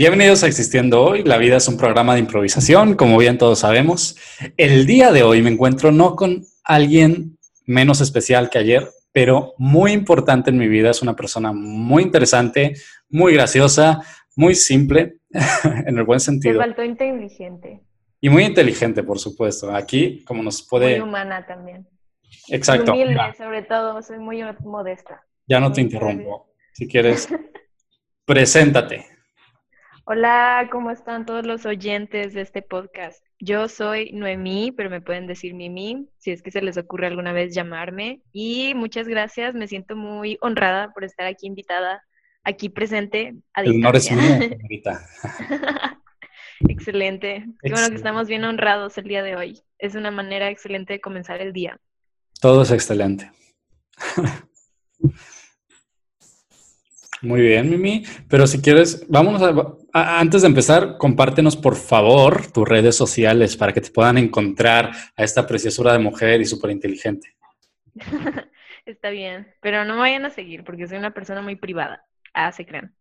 Bienvenidos a Existiendo Hoy. La vida es un programa de improvisación, como bien todos sabemos. El día de hoy me encuentro no con alguien menos especial que ayer, pero muy importante en mi vida. Es una persona muy interesante, muy graciosa, muy simple, en el buen sentido. Te faltó inteligente. Y muy inteligente, por supuesto. Aquí, como nos puede... Muy humana también. Exacto. Humilde, sobre todo. Soy muy modesta. Ya no te interrumpo. Si quieres, preséntate. Hola, ¿cómo están todos los oyentes de este podcast? Yo soy Noemí, pero me pueden decir Mimi, si es que se les ocurre alguna vez llamarme. Y muchas gracias, me siento muy honrada por estar aquí invitada, aquí presente. A El honor es mío, excelente. Qué bueno que estamos bien honrados el día de hoy. Es una manera excelente de comenzar el día. Todo es excelente. Muy bien, Mimi. Pero si quieres, vamos a, antes de empezar, compártenos por favor tus redes sociales para que te puedan encontrar a esta preciosura de mujer y súper inteligente. Está bien, pero no me vayan a seguir porque soy una persona muy privada. Ah, se crean.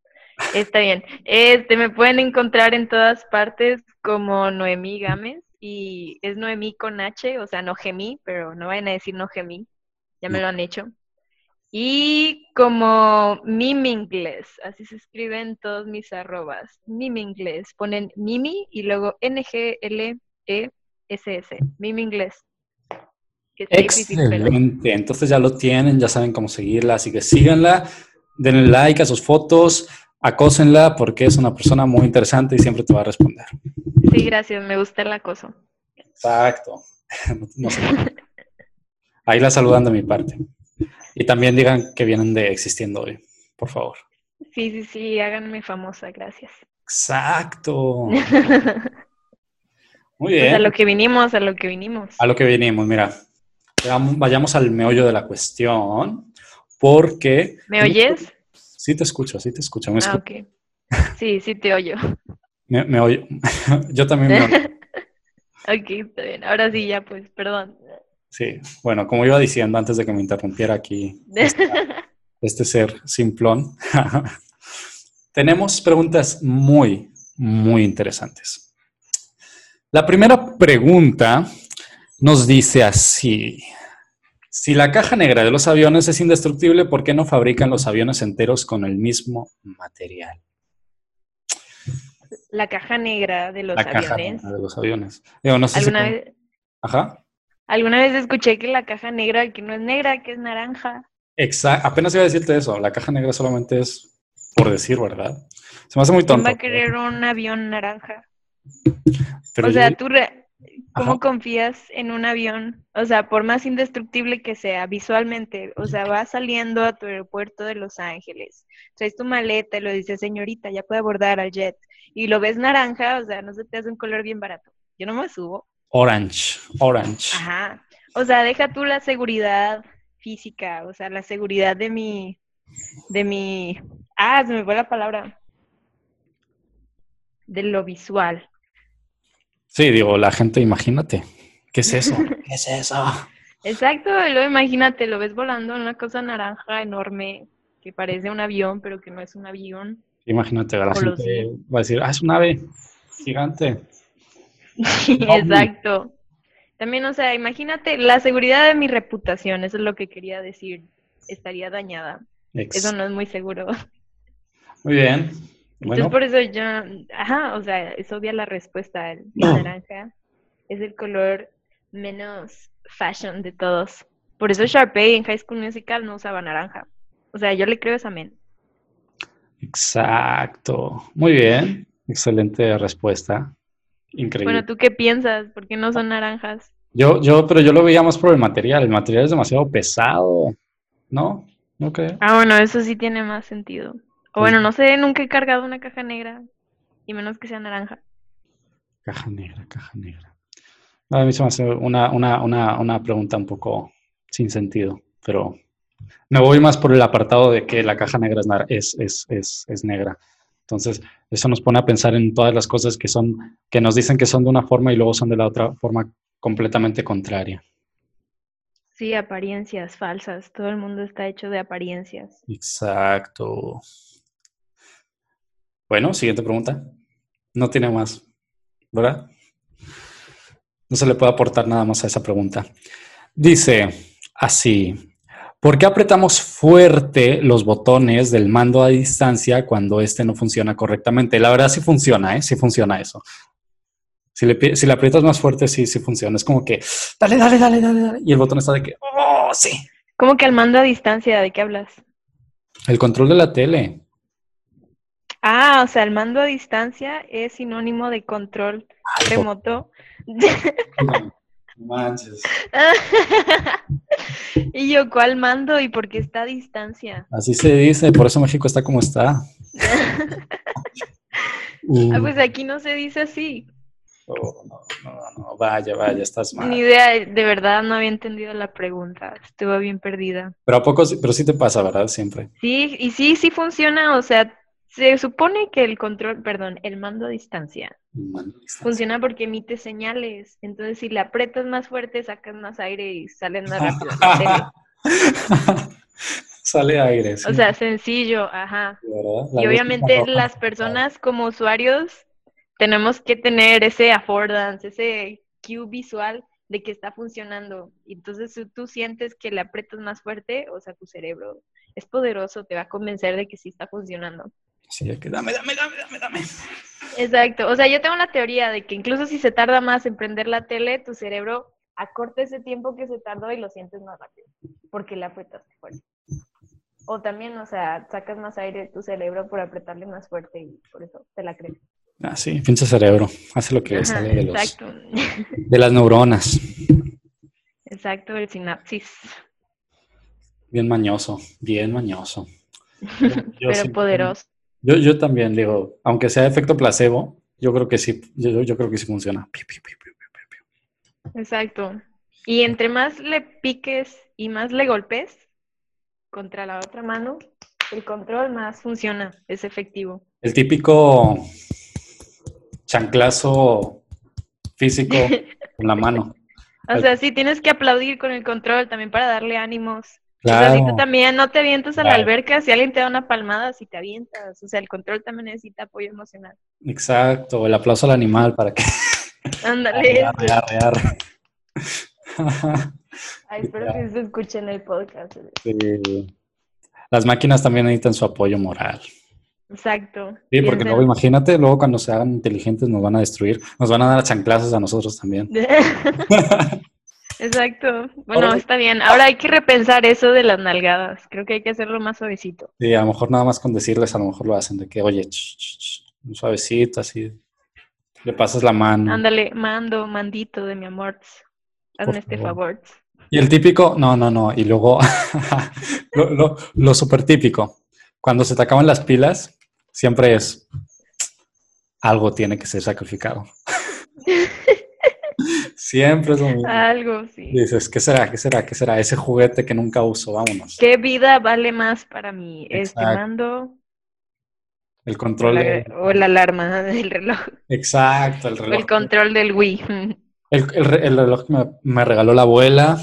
Está bien. Este, me pueden encontrar en todas partes como Noemí Gámez y es Noemí con H, o sea, no gemí, pero no vayan a decir no gemí. Ya me lo han hecho. Y como Mimi Inglés, así se escriben todos mis arrobas. Mimi Inglés, ponen Mimi y luego N-G-L-E-S-S. Mimi Inglés. Excelente, entonces ya lo tienen, ya saben cómo seguirla, así que síganla, denle like a sus fotos, acósenla porque es una persona muy interesante y siempre te va a responder. Sí, gracias, me gusta el acoso. Exacto. Ahí la saludan de mi parte. Y también digan que vienen de Existiendo Hoy, por favor. Sí, sí, sí, háganme famosa, gracias. Exacto. Muy bien. Pues a lo que vinimos, a lo que vinimos. A lo que vinimos, mira. Vayamos al meollo de la cuestión, porque... ¿Me oyes? Sí te escucho, sí te escucho. ah, ok. Sí, sí te oyo. me, me oyo. Yo también me oyo. ok, está bien. Ahora sí, ya pues, perdón. Sí, bueno, como iba diciendo antes de que me interrumpiera aquí este ser simplón, tenemos preguntas muy, muy interesantes. La primera pregunta nos dice así. Si la caja negra de los aviones es indestructible, ¿por qué no fabrican los aviones enteros con el mismo material? La caja negra de los la aviones. Caja negra de los aviones. Digo, no sé ¿Alguna vez... Ajá. Alguna vez escuché que la caja negra, que no es negra, que es naranja. Exacto, apenas iba a decirte eso. La caja negra solamente es por decir, ¿verdad? Se me hace muy tonto. ¿Quién va a querer un avión naranja? o sea, tú, ¿cómo confías en un avión? O sea, por más indestructible que sea visualmente, o sea, vas saliendo a tu aeropuerto de Los Ángeles, traes tu maleta y lo dices, señorita, ya puede abordar al jet, y lo ves naranja, o sea, no se te hace un color bien barato. Yo no me subo. Orange, orange. Ajá. O sea, deja tú la seguridad física, o sea, la seguridad de mi, de mi, ah, se me fue la palabra, de lo visual. Sí, digo, la gente, imagínate, ¿qué es eso? ¿Qué es eso? Exacto, lo imagínate, lo ves volando en una cosa naranja enorme que parece un avión, pero que no es un avión. Imagínate, la gente va a decir, ah, es un ave gigante. Exacto. También, o sea, imagínate, la seguridad de mi reputación, eso es lo que quería decir, estaría dañada. Eso no es muy seguro. Muy bien. Entonces, por eso yo, ajá, o sea, es obvia la respuesta. El, naranja es el color menos fashion de todos. Por eso Sharpay en High School Musical no usaba naranja. O sea, yo le creo esa men. Exacto. Muy bien. Excelente respuesta. Increíble. Bueno, ¿tú qué piensas? ¿Por qué no son naranjas? Yo, yo, pero yo lo veía más por el material. El material es demasiado pesado, ¿no? ¿No crees? Ah, bueno, eso sí tiene más sentido. O bueno, no sé, nunca he cargado una caja negra, y menos que sea naranja. Caja negra, caja negra. A mí se me hace una, una, una, una pregunta un poco sin sentido, pero me voy más por el apartado de que la caja negra es, es, es, es negra. Entonces, eso nos pone a pensar en todas las cosas que son, que nos dicen que son de una forma y luego son de la otra forma completamente contraria. Sí, apariencias falsas. Todo el mundo está hecho de apariencias. Exacto. Bueno, siguiente pregunta. No tiene más, ¿verdad? No se le puede aportar nada más a esa pregunta. Dice así, ¿por qué apretamos fuerte los botones del mando a distancia cuando este no funciona correctamente? La verdad sí funciona, ¿eh? Sí funciona eso. Si le, si le aprietas más fuerte, sí, sí funciona. Es como que, dale, dale, dale, dale, dale. Y el botón está de que, oh, sí. ¿Cómo que al mando a distancia? ¿De qué hablas? El control de la tele. Ah, o sea, el mando a distancia es sinónimo de control remoto. No, manches. y yo, ¿cuál mando y por qué está a distancia? Así se dice, por eso México está como está. ah, pues aquí no se dice así. Oh, no, no, no, vaya, vaya, estás mal. Ni idea, de verdad no había entendido la pregunta, estuve bien perdida. Pero a poco, pero sí te pasa, ¿verdad? Siempre. Sí, y sí, sí funciona, o sea, se supone que el control, perdón, el mando a distancia Mando a distancia. funciona porque emite señales, entonces si le aprietas más fuerte sacas más aire y salen más rápido. la tele. Sale aire. sí, O sea, sencillo, ajá. La Y obviamente las personas como usuarios tenemos que tener ese affordance, ese cue visual de que está funcionando. Entonces si tú sientes que le aprietas más fuerte, o sea, tu cerebro es poderoso, te va a convencer de que sí está funcionando. Que dame, dame, dame, dame, dame. Exacto. O sea, yo tengo la teoría de que incluso si se tarda más en prender la tele, tu cerebro acorta ese tiempo que se tardó y lo sientes más rápido, porque le apretaste fuerte. O también, o sea, sacas más aire de tu cerebro por apretarle más fuerte y por eso te la crees. Ah, sí, pinche cerebro. Hace lo que Ajá, sale de, los, de las neuronas. Exacto, el sinapsis. Bien mañoso, bien mañoso. Yo Pero poderoso. Yo, yo también digo, aunque sea efecto placebo, yo creo que sí, yo, yo creo que sí funciona. Exacto. Y entre más le piques y más le golpes contra la otra mano, el control más funciona, es efectivo. El típico chanclazo físico con la mano. O sea, sí, tienes que aplaudir con el control también para darle ánimos. O sea, si tú Claro, también no te avientas a la Claro. alberca, si alguien te da una palmada, si te avientas. O sea, el control también necesita apoyo emocional. exacto. El aplauso al animal para que Ándale. arre, arre, arre. Ay, espero que se escuche en el podcast. Sí. Las máquinas también necesitan su apoyo moral. Exacto. Sí, porque luego imagínate, luego cuando se hagan inteligentes nos van a destruir, nos van a dar chanclazos a nosotros también. Exacto. Bueno, Ahora- está bien. Ahora hay que repensar eso de las nalgadas. Creo que hay que hacerlo más suavecito. Sí, a lo mejor nada más con decirles, a lo mejor lo hacen de que, oye, ch, ch, ch, un suavecito, así, le pasas la mano. Ándale, mando, mandito de mi amor. Hazme Por este favor. favor. Y el típico, no, no, no, y luego lo, lo, lo súper típico, cuando se te acaban las pilas, siempre es, algo tiene que ser sacrificado. siempre es lo mismo. Algo, sí. Dices, ¿qué será? ¿Qué será? ¿Qué será? Ese juguete que nunca uso, vámonos. ¿Qué vida vale más para mí? ¿Este Exacto. mando El o control la, o la alarma del reloj? Exacto, el O reloj. el control del Wii. El, el el reloj que me, me regaló la abuela,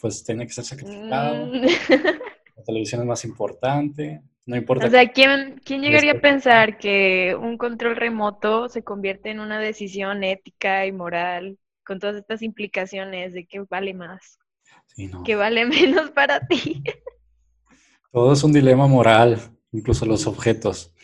pues tiene que ser sacrificado. Mm. La televisión es más importante. No importa. O sea, ¿quién, quién llegaría a pensar que un control remoto se convierte en una decisión ética y moral con todas estas implicaciones de que vale más, Sí, no. que vale menos para ti? Todo es un dilema moral, incluso los objetos.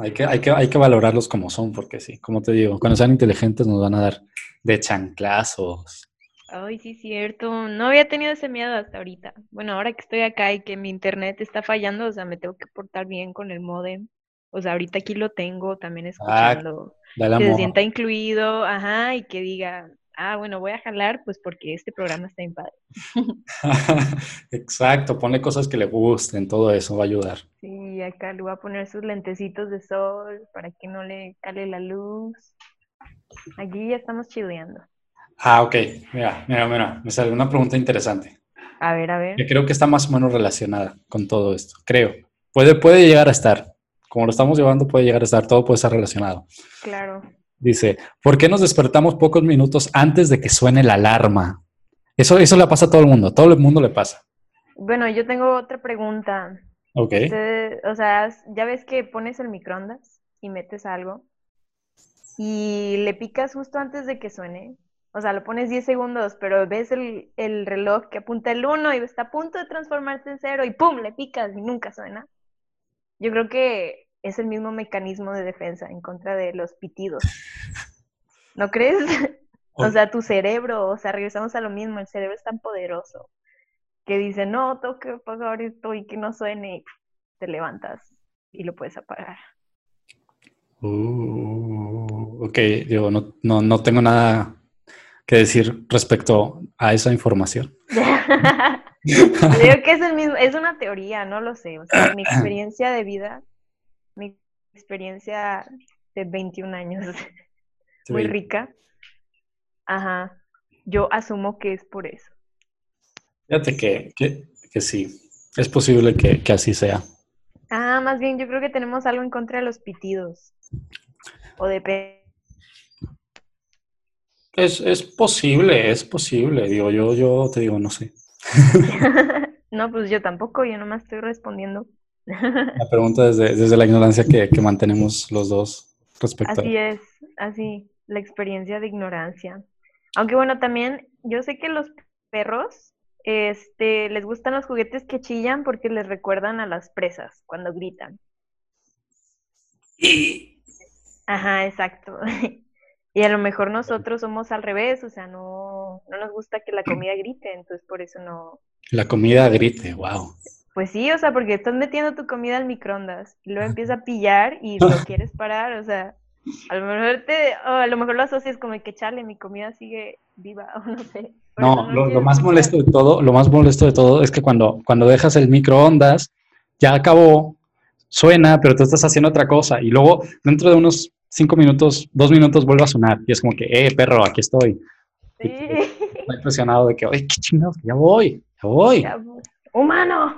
Hay que, hay, que, hay que valorarlos como son, porque sí, como te digo, cuando sean inteligentes nos van a dar de chanclazos. Ay, sí, cierto. No había tenido ese miedo hasta ahorita. Bueno, ahora que estoy acá y que mi internet está fallando, o sea, me tengo que portar bien con el modem. O sea, ahorita aquí lo tengo también escuchando. Dale que se sienta incluido, ajá, y que diga, ah, bueno, voy a jalar, pues porque este programa está bien padre. Exacto, ponle cosas que le gusten, todo eso va a ayudar. Sí, acá le voy a poner sus lentecitos de sol para que no le cale la luz. Aquí ya estamos chileando. Ah, ok. Mira, mira, mira, me salió una pregunta interesante. A ver, a ver. que creo que está más o menos relacionada con todo esto. Creo. Puede, puede llegar a estar. Como lo estamos llevando, puede llegar a estar. Todo puede estar relacionado. Claro. Dice, ¿por qué nos despertamos pocos minutos antes de que suene la alarma? Eso, eso le pasa a todo el mundo. Todo el mundo le pasa. Bueno, yo tengo otra pregunta. Ok. Ustedes- o sea, ya ves que pones el microondas y metes algo y le picas justo antes de que suene. O sea, lo pones 10 segundos, pero ves el, el reloj que apunta el 1 y está a punto de transformarse en 0 y ¡pum! le picas y nunca suena. Yo creo que es el mismo mecanismo de defensa en contra de los pitidos. ¿No crees? o sea, tu cerebro, o sea, regresamos a lo mismo, el cerebro es tan poderoso que dice, no, tengo que apagar esto y que no suene, y te levantas y lo puedes apagar. Uh, ok, yo no, no, no tengo nada que decir respecto a esa información. Creo que es el mismo, es una teoría, no lo sé. O sea, mi experiencia de vida, experiencia de 21 años, muy rica. Ajá. Yo asumo que es por eso. Fíjate que, que, sí, es posible que, que, así sea. Ah, más bien, yo creo que tenemos algo en contra de los pitidos. O de... Es, es posible, es posible. Digo, yo, yo te digo, no sé. no, pues yo tampoco, yo nomás estoy respondiendo. La pregunta desde, desde la ignorancia que, que, mantenemos los dos respecto Así es, así, la experiencia de ignorancia. Aunque bueno, también yo sé que los perros este, les gustan los juguetes que chillan porque les recuerdan a las presas cuando gritan. Ajá, exacto. Y a lo mejor nosotros somos al revés, o sea, no, no nos gusta que la comida grite, entonces por eso no. La comida grite, wow. Pues sí, o sea, porque estás metiendo tu comida al microondas y luego empieza a pillar y lo quieres parar, o sea, a lo mejor te, o a lo mejor lo asocias como que chale, mi comida sigue viva, o no sé. No, lo, lo, más molesto de todo, lo más molesto de todo es que cuando, cuando dejas el microondas, ya acabó, suena, pero tú estás haciendo otra cosa y luego dentro de unos cinco minutos, dos minutos vuelve a sonar y es como que, eh, perro, aquí estoy. Sí. Estoy impresionado de que, oye, qué chingados, ya voy, ya voy. Humano.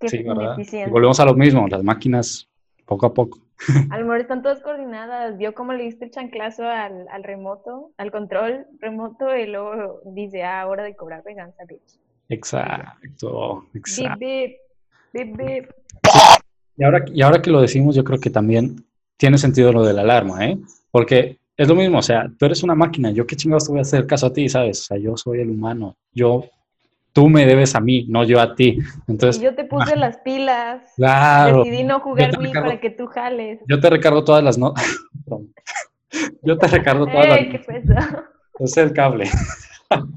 Qué sí, ¿verdad? volvemos a lo mismo, las máquinas poco a poco. A lo mejor están todas coordinadas. Vio cómo le diste el chanclazo al, al remoto, al control remoto, y luego dice, ah, hora de cobrar venganza, bitch. Exacto, exacto. Bip, bip, bip, Y ahora, y ahora que lo decimos, yo creo que también tiene sentido lo de la alarma, ¿eh? Porque es lo mismo, o sea, tú eres una máquina, yo qué chingados te voy a hacer caso a ti, ¿sabes? O sea, yo soy el humano, yo, tú me debes a mí, no yo a ti. Entonces, y yo te puse las pilas. Claro. Decidí no jugar Wii para que tú jales. Yo te recargo todas las noches. yo te recargo todas las noches. Es el cable.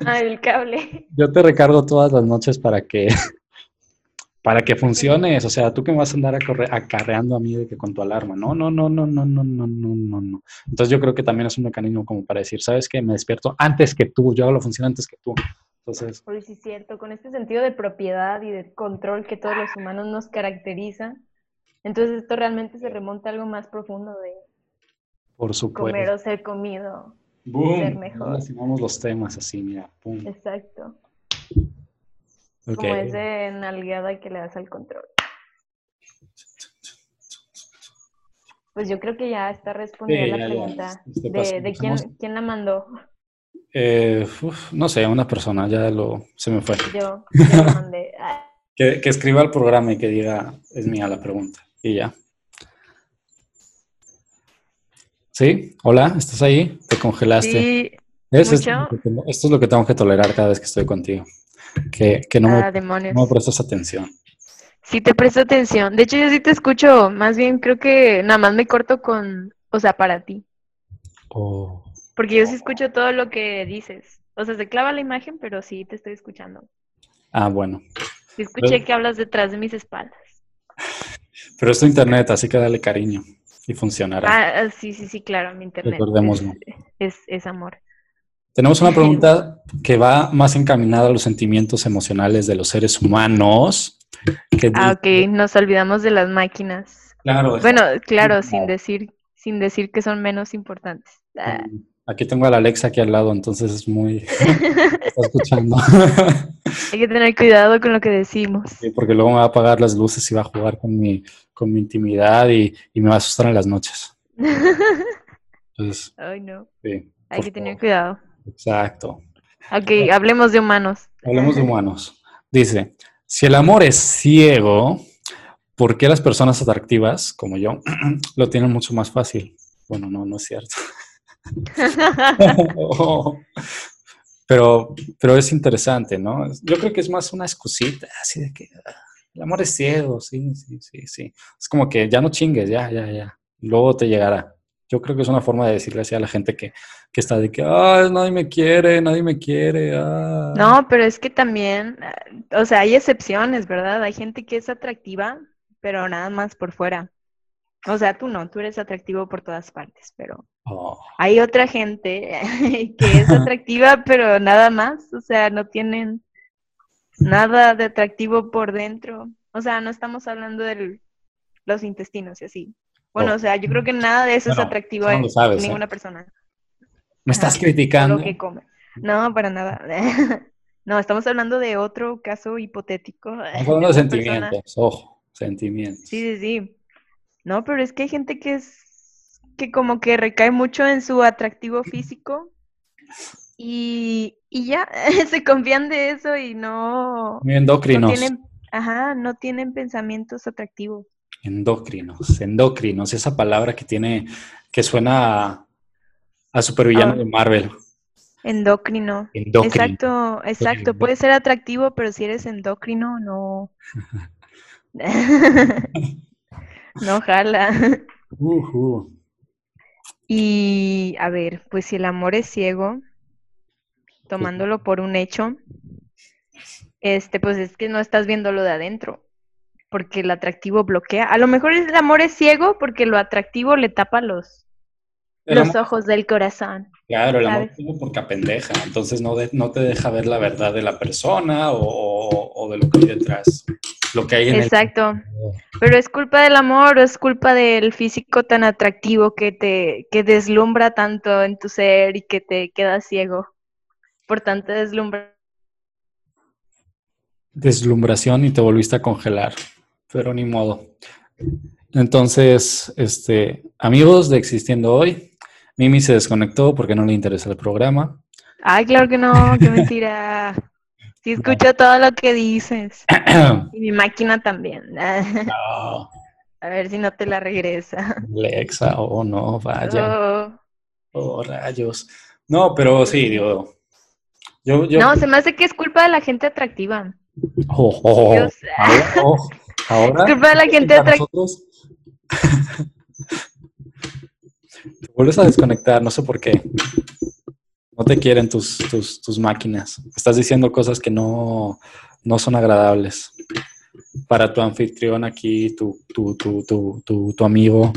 Ah, el cable. Yo te recargo todas las noches para que para que funcione O sea, tú que me vas a andar acarreando a mí de que con tu alarma. No, no, no, no, no, no, no, no, no, no. Entonces yo creo que también es un mecanismo como para decir, ¿sabes qué? Me despierto antes que tú, yo hago la función antes que tú. Entonces... Pues sí, es cierto, con este sentido de propiedad y de control que todos los humanos nos caracteriza, entonces esto realmente se remonta a algo más profundo de Por supuesto. comer o ser comido. Boom. Ser mejor. los temas así, mira. Pum. Exacto. Como ese nalgueada que le das al control. Pues yo creo que ya está respondida la pregunta. ¿De, quién, quién, la mandó? Eh, no sé, una persona, ya lo se me fue. Yo, yo la mandé. que, que, escriba el programa y que diga, es mía la pregunta. Y ya. ¿Sí? Hola, ¿estás ahí? ¿Te congelaste? Sí. Esto, esto es lo que tengo que tolerar cada vez que estoy contigo que, no, ah, me, prestas atención. Sí, te presto atención. De hecho, yo sí te escucho. Más bien creo que nada más me corto con, o sea, para ti. Oh. Porque yo sí escucho todo lo que dices. O sea, se clava la imagen, pero sí te estoy escuchando. Ah, bueno. Sí escuché que hablas detrás de mis espaldas. Pero es tu internet, así que dale cariño y funcionará. Ah, sí, sí, sí, claro, mi internet. Recordémoslo. es, es amor. Tenemos una pregunta que va más encaminada a los sentimientos emocionales de los seres humanos. ah, ok, nos olvidamos de las máquinas. Claro. Bueno, claro, sin decir, sin decir que son menos importantes. Ah. Aquí tengo a la Alexa aquí al lado, entonces es muy... está escuchando. Hay que tener cuidado con lo que decimos. Sí, porque luego me va a apagar las luces y va a jugar con mi, con mi intimidad y, me va a asustar en las noches. Entonces, Ay, no. Sí, Hay que tener cuidado. Exacto. Ok, hablemos de humanos. Hablemos de humanos. Dice, si el amor es ciego, ¿por qué las personas atractivas, como yo, lo tienen mucho más fácil? Bueno, no, no es cierto. pero, pero es interesante, ¿no? Yo creo que es más una excusita, así de que ah, el amor es ciego, sí, sí, sí, sí. Es como que ya no chingues, ya, ya, ya. Luego te llegará. Yo creo que es una forma de decirle así a la gente que, que está de que, ah, nadie me quiere, nadie me quiere. Ah. No, pero es que también, eh, o sea, hay excepciones, ¿verdad? Hay gente que es atractiva, pero nada más por fuera. O sea, tú no, tú eres atractivo por todas partes, pero Oh. hay otra gente que es atractiva, pero nada más, o sea, no tienen nada de atractivo por dentro. O sea, no estamos hablando de los intestinos y así. Bueno, Oh. o sea, yo creo que nada de eso es atractivo no en ¿eh? ninguna persona. ¿Me estás criticando? Lo que come. No, para nada. No, estamos hablando de otro caso hipotético. Estamos hablando de persona- sentimientos, ojo, sentimientos. Sí, sí, sí. No, pero es que hay gente que es que como que recae mucho en su atractivo físico y, y ya se confían de eso y no, Muy no tienen, ajá, no tienen pensamientos atractivos. endocrinos, endocrinos, esa palabra que tiene, que suena a, a supervillano Ah. de Marvel. Endocrino. Endocrino. Exacto, exacto. Puede ser atractivo, pero si eres endocrino, no. No jala. Ujú. Y a ver, pues si el amor es ciego, tomándolo por un hecho, este, pues es que no estás viendo lo de adentro, porque el atractivo bloquea. A lo mejor el amor es ciego porque lo atractivo le tapa los, los ojos del corazón. claro, el amor ¿sabes? es porque apendeja, entonces no, de- no te deja ver la verdad de la persona o, de lo que hay detrás, lo que hay en el- Exacto. Pero es culpa del amor o es culpa del físico tan atractivo que te que deslumbra tanto en tu ser y que te quedas ciego por tanta deslumbra. deslumbración y te volviste a congelar, pero ni modo. Entonces, este, amigos de Existiendo Hoy, Mimi se desconectó porque no le interesa el programa. Ay, claro que no, qué mentira. Sí escucho todo lo que dices. Y mi máquina también. No, A ver si no te la regresa. Alexa, oh no, vaya, Oh. oh rayos. No, pero sí, digo, yo, yo, No, se me hace que es culpa de la gente atractiva. oh, oh, Dios. ahora, ahora, Es culpa de la gente atractiva. Te vuelves a desconectar, no sé por qué. No te quieren tus, tus, tus máquinas. Estás diciendo cosas que no, no son agradables. Para tu anfitrión aquí, tu, tu, tu, tu, tu, tu amigo.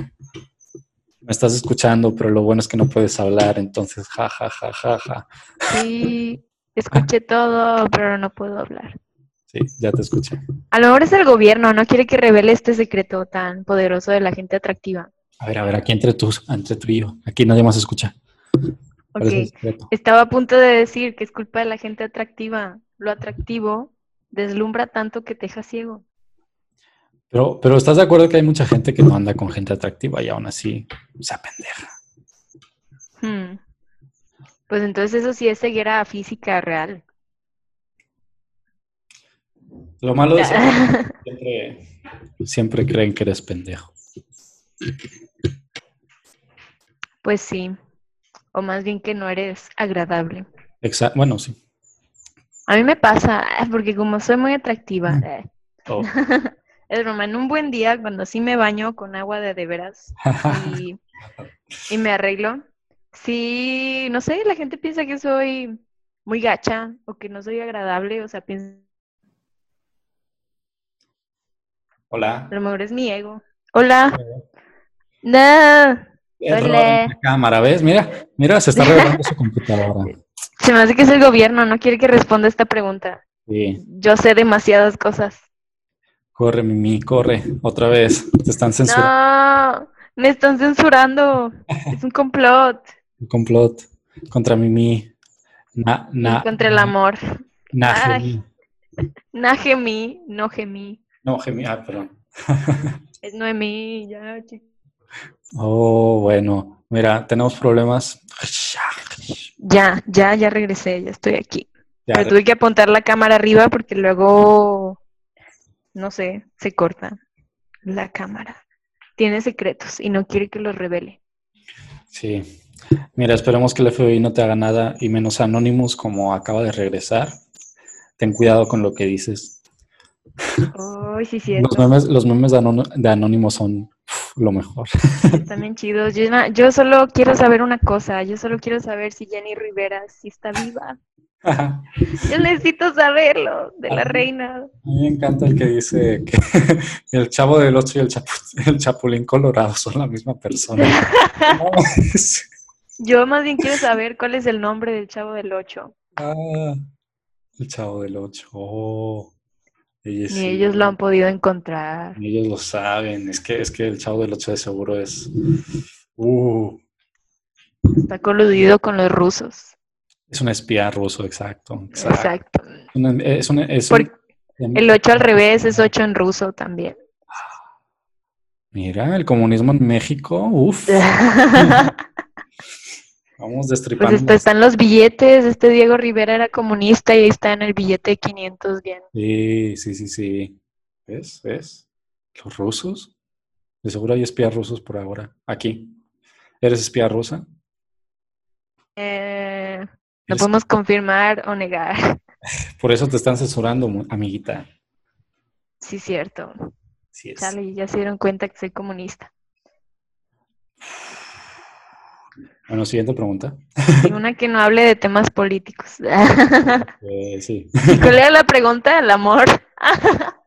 Me estás escuchando, pero lo bueno es que no puedes hablar, entonces, ja, ja, ja, ja, ja. Sí, escuché todo, pero no puedo hablar. Sí, ya te escuché. A lo mejor es el gobierno, no quiere que revele este secreto tan poderoso de la gente atractiva. A ver, a ver, aquí entre tú, entre tú y yo. Aquí nadie más escucha. ¿Cuál es el Ok, secreto? estaba a punto de decir que es culpa de la gente atractiva. Lo atractivo deslumbra tanto que te deja ciego. Pero, pero ¿estás de acuerdo que hay mucha gente que no anda con gente atractiva y aún así se apendeja? Hmm. Pues entonces eso sí es ceguera física real. Lo malo es que siempre, siempre creen que eres pendejo. Pues sí. O más bien que no eres agradable. Exa- bueno, sí. A mí me pasa, eh, porque como soy muy atractiva, Mm. eh, Oh. es broma, en un buen día, cuando sí me baño con agua de de veras y, y me arreglo, sí, no sé, la gente piensa que soy muy gacha o que no soy agradable, o sea, piensa, Hola. a lo mejor es mi ego. Hola. No, Hola. la cámara, ¿ves? Mira, mira, se está revelando su computadora. se me hace que es el gobierno, no quiere que responda esta pregunta. Sí. Yo sé demasiadas cosas. Corre, Mimi, corre. Otra vez. Te están censurando. No, me están censurando. Es un complot Un complot contra Mimi. Na, na, contra el amor. na, gemí. Na gemí, no gemí. No, gemí. Ah, perdón. Es Noemí, ya, chicos. Oh, bueno. Mira, tenemos problemas. Ya, ya, ya regresé, ya estoy aquí. Ya, Pero tuve que apuntar la cámara arriba porque luego, no sé, se corta. La cámara. Tiene secretos y no quiere que los revele. Sí. Mira, esperemos que el FBI no te haga nada y menos Anonymous como acaba de regresar. Ten cuidado con lo que dices. Ay, sí, Los memes, los memes de, Anonymous son lo mejor. Están bien chidos. Yo, yo solo quiero saber una cosa. Yo solo quiero saber si Jenny Rivera sí está viva. A Yo necesito saberlo de la reina. mí me encanta el que dice que el chavo del 8 y el, chapu- el chapulín colorado son la misma persona. Yo más bien quiero saber cuál es el nombre del chavo del 8. ah, el chavo del 8. Oh, ellos Ni sí. ellos lo han podido encontrar. Ellos lo saben. Es que, es que el chavo del 8 de seguro es. Uh, Está coludido con los rusos. es un espía ruso, exacto. exacto. Es un, es un- Porque el 8 al revés es 8 en ruso también. Mira, el comunismo en México. Uf, vamos Pues destripando. esto están los billetes. Este Diego Rivera era comunista y ahí está en el billete de 500 bien. Sí, sí, sí, sí. ¿Ves? ¿Ves? Los rusos. De seguro hay espías rusos por ahora. Aquí. ¿Eres espía rusa? Eh, no Eres- podemos confirmar o negar. Por eso te están censurando, amiguita. Sí, cierto. Sí es. Chale, ya se dieron cuenta que soy comunista. Bueno, siguiente pregunta. Y una que no hable de temas políticos. Eh, sí. ¿Cuál era la pregunta? El amor.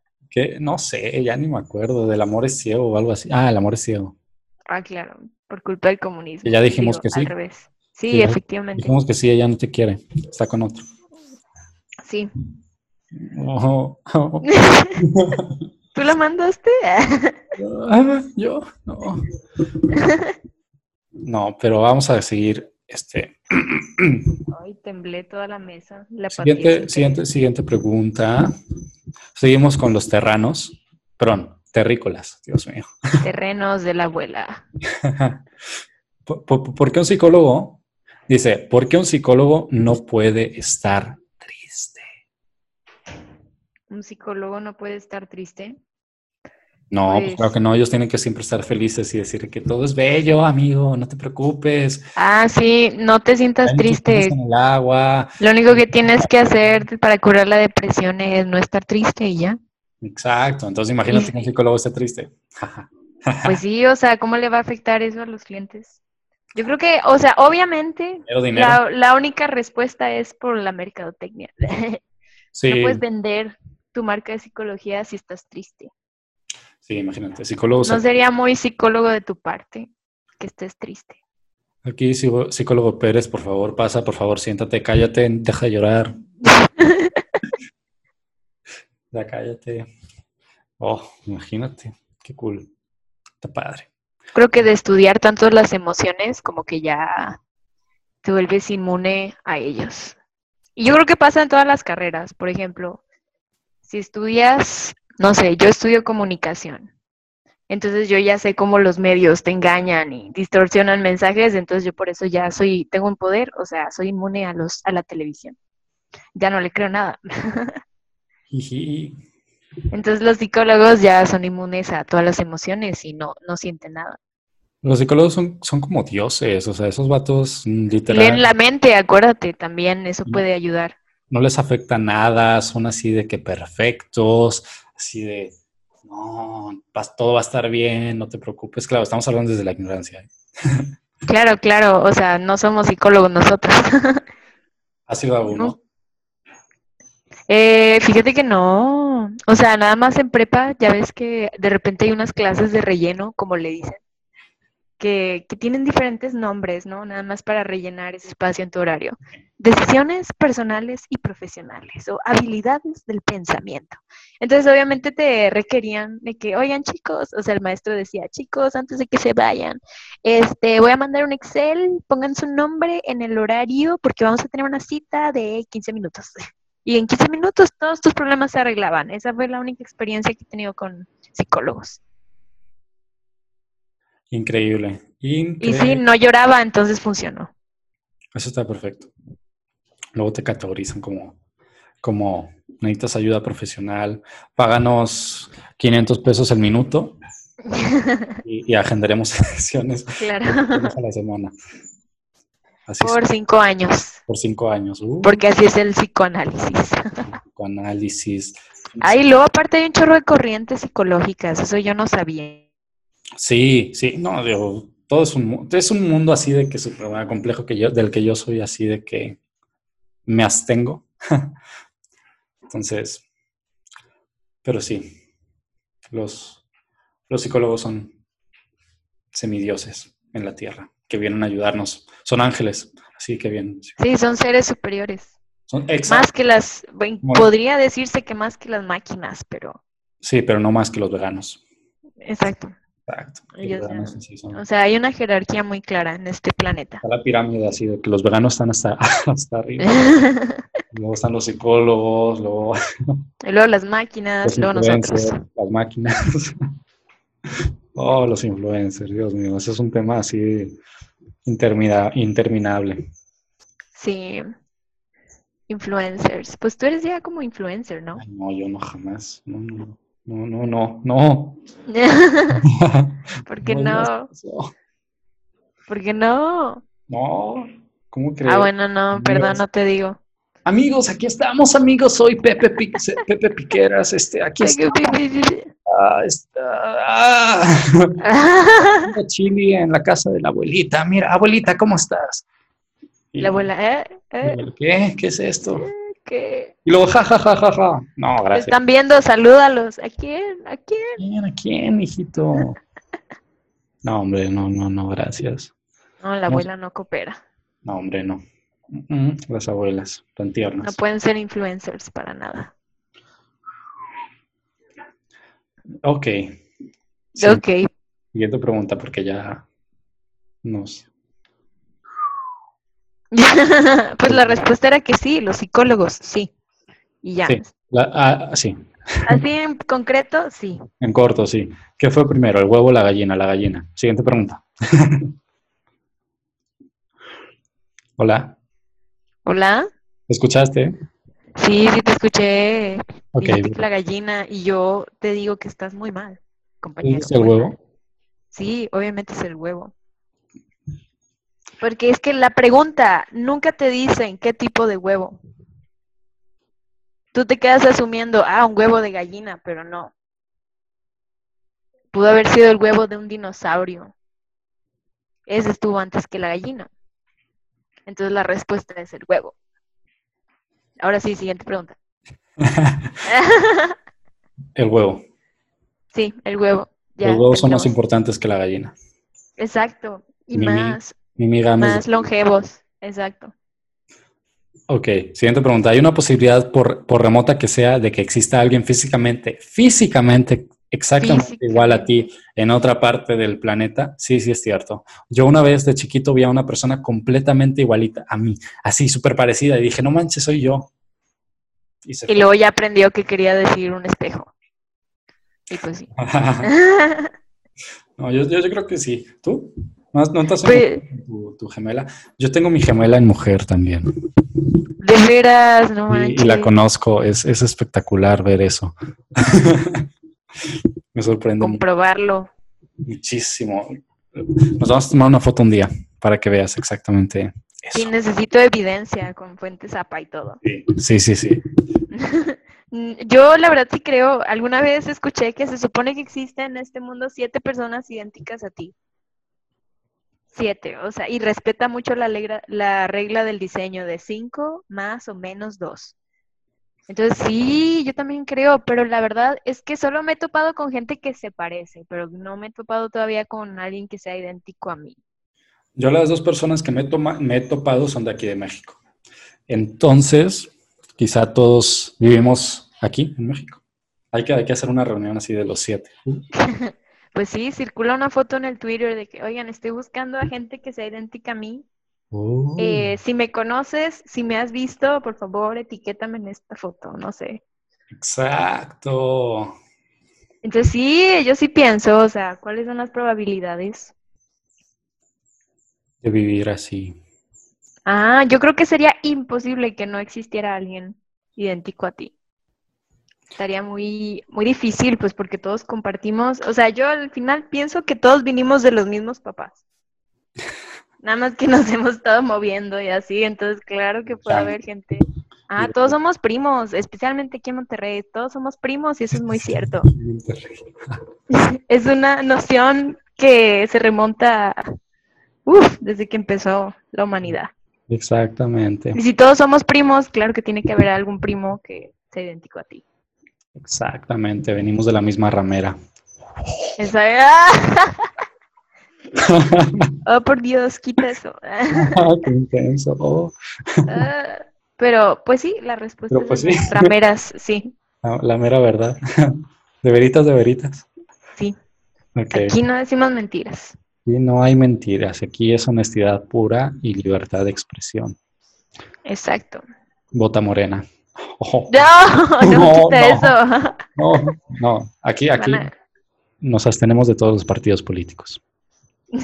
No sé, ya ni me acuerdo. Del amor es ciego o algo así. Ah, el amor es ciego. Ah, claro, por culpa del comunismo. Y ya dijimos Digo, que sí. Al revés. Sí, efectivamente. Dijimos que sí, ella no te quiere. Está con otro. Sí. Oh, oh. ¿Tú la mandaste? Ah, yo, no. No, pero vamos a seguir. Este. Ay, temblé toda la mesa. La Siguiente, siguiente, siguiente pregunta. Seguimos con los terranos. Perdón, terrícolas, Dios mío. Terrenos de la abuela. ¿Por, por- por qué un psicólogo? Dice, ¿por qué un psicólogo no puede estar triste? ¿Un psicólogo no puede estar triste? No, pues Pues- claro que no, ellos tienen que siempre estar felices y decir que todo es bello, amigo, no te preocupes. Ah, sí, no te sientas triste. en el agua. Lo único que tienes que hacer para curar la depresión es no estar triste y ya. Exacto, entonces imagínate que un psicólogo esté triste. Pues sí, o sea, ¿cómo le va a afectar eso a los clientes? Yo creo que, o sea, obviamente Dinero, dinero. la, la única respuesta es por la mercadotecnia. Sí, No puedes vender tu marca de psicología si estás triste. Sí, imagínate, psicólogos. No sería muy psicólogo de tu parte que estés triste. Aquí, psicólogo Pérez, por favor, pasa, por favor, siéntate, cállate, deja de llorar. Ya cállate. Oh, imagínate, qué cool. Está padre. Creo que de estudiar tanto las emociones, como que ya te vuelves inmune a ellos. Y yo creo que pasa en todas las carreras. Por ejemplo, si estudias, no sé, yo estudio comunicación. Entonces yo ya sé cómo los medios te engañan y distorsionan mensajes, entonces yo por eso ya soy, tengo un poder, o sea, soy inmune a los, a la televisión. Ya no le creo nada. Entonces los psicólogos ya son inmunes a todas las emociones y no, no sienten nada. Los psicólogos son, son como dioses, o sea, esos vatos mm, literal Leen la mente, acuérdate, también eso No. puede ayudar. no les afecta nada, son así de que perfectos, así de no, todo va a estar bien, no te preocupes. Claro, estamos hablando desde la ignorancia. ¿eh? Claro, claro, o sea, no somos psicólogos nosotros. ¿Ha sido alguno? Eh, fíjate que no, o sea, nada más en prepa, ya ves que de repente hay unas clases de relleno, como le dicen, que, tienen diferentes nombres, ¿no? Nada más para rellenar ese espacio en tu horario. Decisiones personales y profesionales o habilidades del pensamiento. Entonces, obviamente te requerían de que, oigan chicos, o sea, el maestro decía, chicos, antes de que se vayan, este, voy a mandar un Excel, pongan su nombre en el horario porque vamos a tener una cita de 15 minutos. Y en 15 minutos todos tus problemas se arreglaban. Esa fue la única experiencia que he tenido con psicólogos. Increíble. Y sí, no lloraba, entonces funcionó. Eso está perfecto. Luego te categorizan como, como necesitas ayuda profesional, páganos 500 pesos el minuto y, y agendaremos sesiones Claro. a la semana. Así es, Por cinco años. por cinco años. Uh, Porque así es el psicoanálisis. análisis. Ahí luego aparte hay un chorro de corrientes psicológicas, eso yo no sabía. Sí, sí, no, digo, todo es un, es un mundo así de que súper complejo que yo, del que yo soy así de que me abstengo. Entonces, pero sí, los, los psicólogos son semidioses en la tierra que vienen a ayudarnos. Son ángeles, así que bien. Sí, son seres superiores. Son Más exacto. que las, bueno, Bueno. podría decirse que más que las máquinas, pero Sí, pero no más que los veganos. exacto. Exacto. Ellos sí son- O sea, hay una jerarquía muy clara en este planeta. Está la pirámide así de que los veganos están hasta, hasta arriba. Luego están los psicólogos, luego y luego las máquinas, luego nosotros. las máquinas. oh, los influencers, Dios mío, ese es un tema así intermina- interminable. Sí. Influencers. Pues tú eres ya como influencer, ¿no? Ay, no, yo no jamás. No, no, no, no, no, no. ¿Por qué No no? ¿Por qué no? No, ¿cómo crees? Ah, bueno, no, perdón, Amigos. no te digo. Amigos, aquí estamos, amigos. Soy Pepe, Pique- Pepe Piqueras. Este, aquí está. Ah, está. Ah. Chili en la casa de la abuelita. Mira, abuelita, ¿cómo estás? Y- La abuela, ¿eh? ¿eh? ¿Qué? ¿Qué es esto? ¿Qué? Y luego, ja, ja, ja, ja, ja. No, Te gracias. están viendo, salúdalos. ¿A quién? ¿A quién? ¿Quién? ¿A quién, hijito? No, hombre, no, no, no, gracias. No, la No. abuela no coopera. No, hombre, no. Las abuelas, tan No tiernas. pueden ser influencers para nada. Ok. Sí, Ok. Siguiente pregunta, porque ya nos. pues la respuesta era que sí, los psicólogos, sí. Y ya. Sí, la- ah, sí, Así en concreto, sí. en corto, sí. ¿Qué fue primero, el huevo o la gallina? La gallina. Siguiente pregunta. Hola, ¿Hola? ¿escuchaste? Sí, sí te escuché. Ok, Dijiste que la gallina y yo te digo que estás muy mal, compañero. ¿es el huevo? Sí, obviamente es el huevo. Porque es que la pregunta, nunca te dicen qué tipo de huevo. Tú te quedas asumiendo, ah, un huevo de gallina, pero no. Pudo haber sido el huevo de un dinosaurio. Ese estuvo antes que la gallina. Entonces la respuesta es el huevo. Ahora sí, siguiente pregunta. El huevo. sí, el huevo. Ya, Los huevos son más importantes que la gallina. Exacto. Y Mimi. más, Mimi Gámez. más longevos. Exacto. Ok, siguiente pregunta. ¿Hay una posibilidad por, por remota que sea de que exista alguien físicamente, físicamente exactamente igual a ti en otra parte del planeta? Sí, sí es cierto. Yo una vez de chiquito vi a una persona completamente igualita a mí, así súper parecida, y dije, no manches, soy yo. Y luego ya aprendió que quería decir un espejo. Y pues sí. no, yo, yo, yo creo que sí. ¿Tú? ¿No, no estás Pues- tu, tu gemela? Yo tengo mi gemela en mujer también. De veras, no Y, manches. y la conozco, es, es espectacular ver eso. Me sorprende Comprobarlo. muchísimo. Nos vamos a tomar una foto un día para que veas exactamente Sí, eso. necesito evidencia con fuente zapa y todo. Sí, sí, sí. Mm, Yo la verdad sí creo, alguna vez escuché que se supone que existen en este mundo siete personas idénticas a ti. Siete, o sea, y respeta mucho la, legra- la regla del diseño de cinco más o menos dos. Entonces sí, yo también creo, pero la verdad es que solo me he topado con gente que se parece, pero no me he topado todavía con alguien que sea idéntico a mí. Yo las dos personas que me toma- me he topado son de aquí de México. Entonces, quizá todos vivimos aquí en México. Hay que, hay que hacer una reunión así de los siete. Pues sí, circula una foto en el Twitter de que, oigan, estoy buscando a gente que sea idéntica a mí. Oh. Eh, si me conoces, si me has visto, por favor, etiquétame en esta foto, no sé. Exacto. Entonces sí, yo sí pienso, o sea, ¿cuáles son las probabilidades? De vivir así. Ah, yo creo que sería imposible que no existiera alguien idéntico a ti. Estaría muy, muy difícil, pues porque todos compartimos, o sea, yo al final pienso que todos vinimos de los mismos papás. Nada más que nos hemos estado moviendo y así, entonces claro que puede haber gente. Ah, todos somos primos, especialmente aquí en Monterrey, todos somos primos y eso es muy cierto. es una noción que se remonta, uf, desde que empezó la humanidad. Exactamente. Y si todos somos primos, claro que tiene que haber algún primo que sea idéntico a ti. Exactamente, venimos de la misma ramera. Esa oh, por Dios, quita eso. Ah, qué intenso. Oh. Ah, pero, pues sí, la respuesta pues es sí. rameras, sí. La, la mera verdad. De veritas, de veritas. Sí. Ok. Aquí no decimos mentiras. Aquí no hay mentiras. Aquí es honestidad pura y libertad de expresión. Exacto. Vota morena. Oh, No, no, No, eso. no, no. Aquí, aquí a- nos abstenemos de todos los partidos políticos.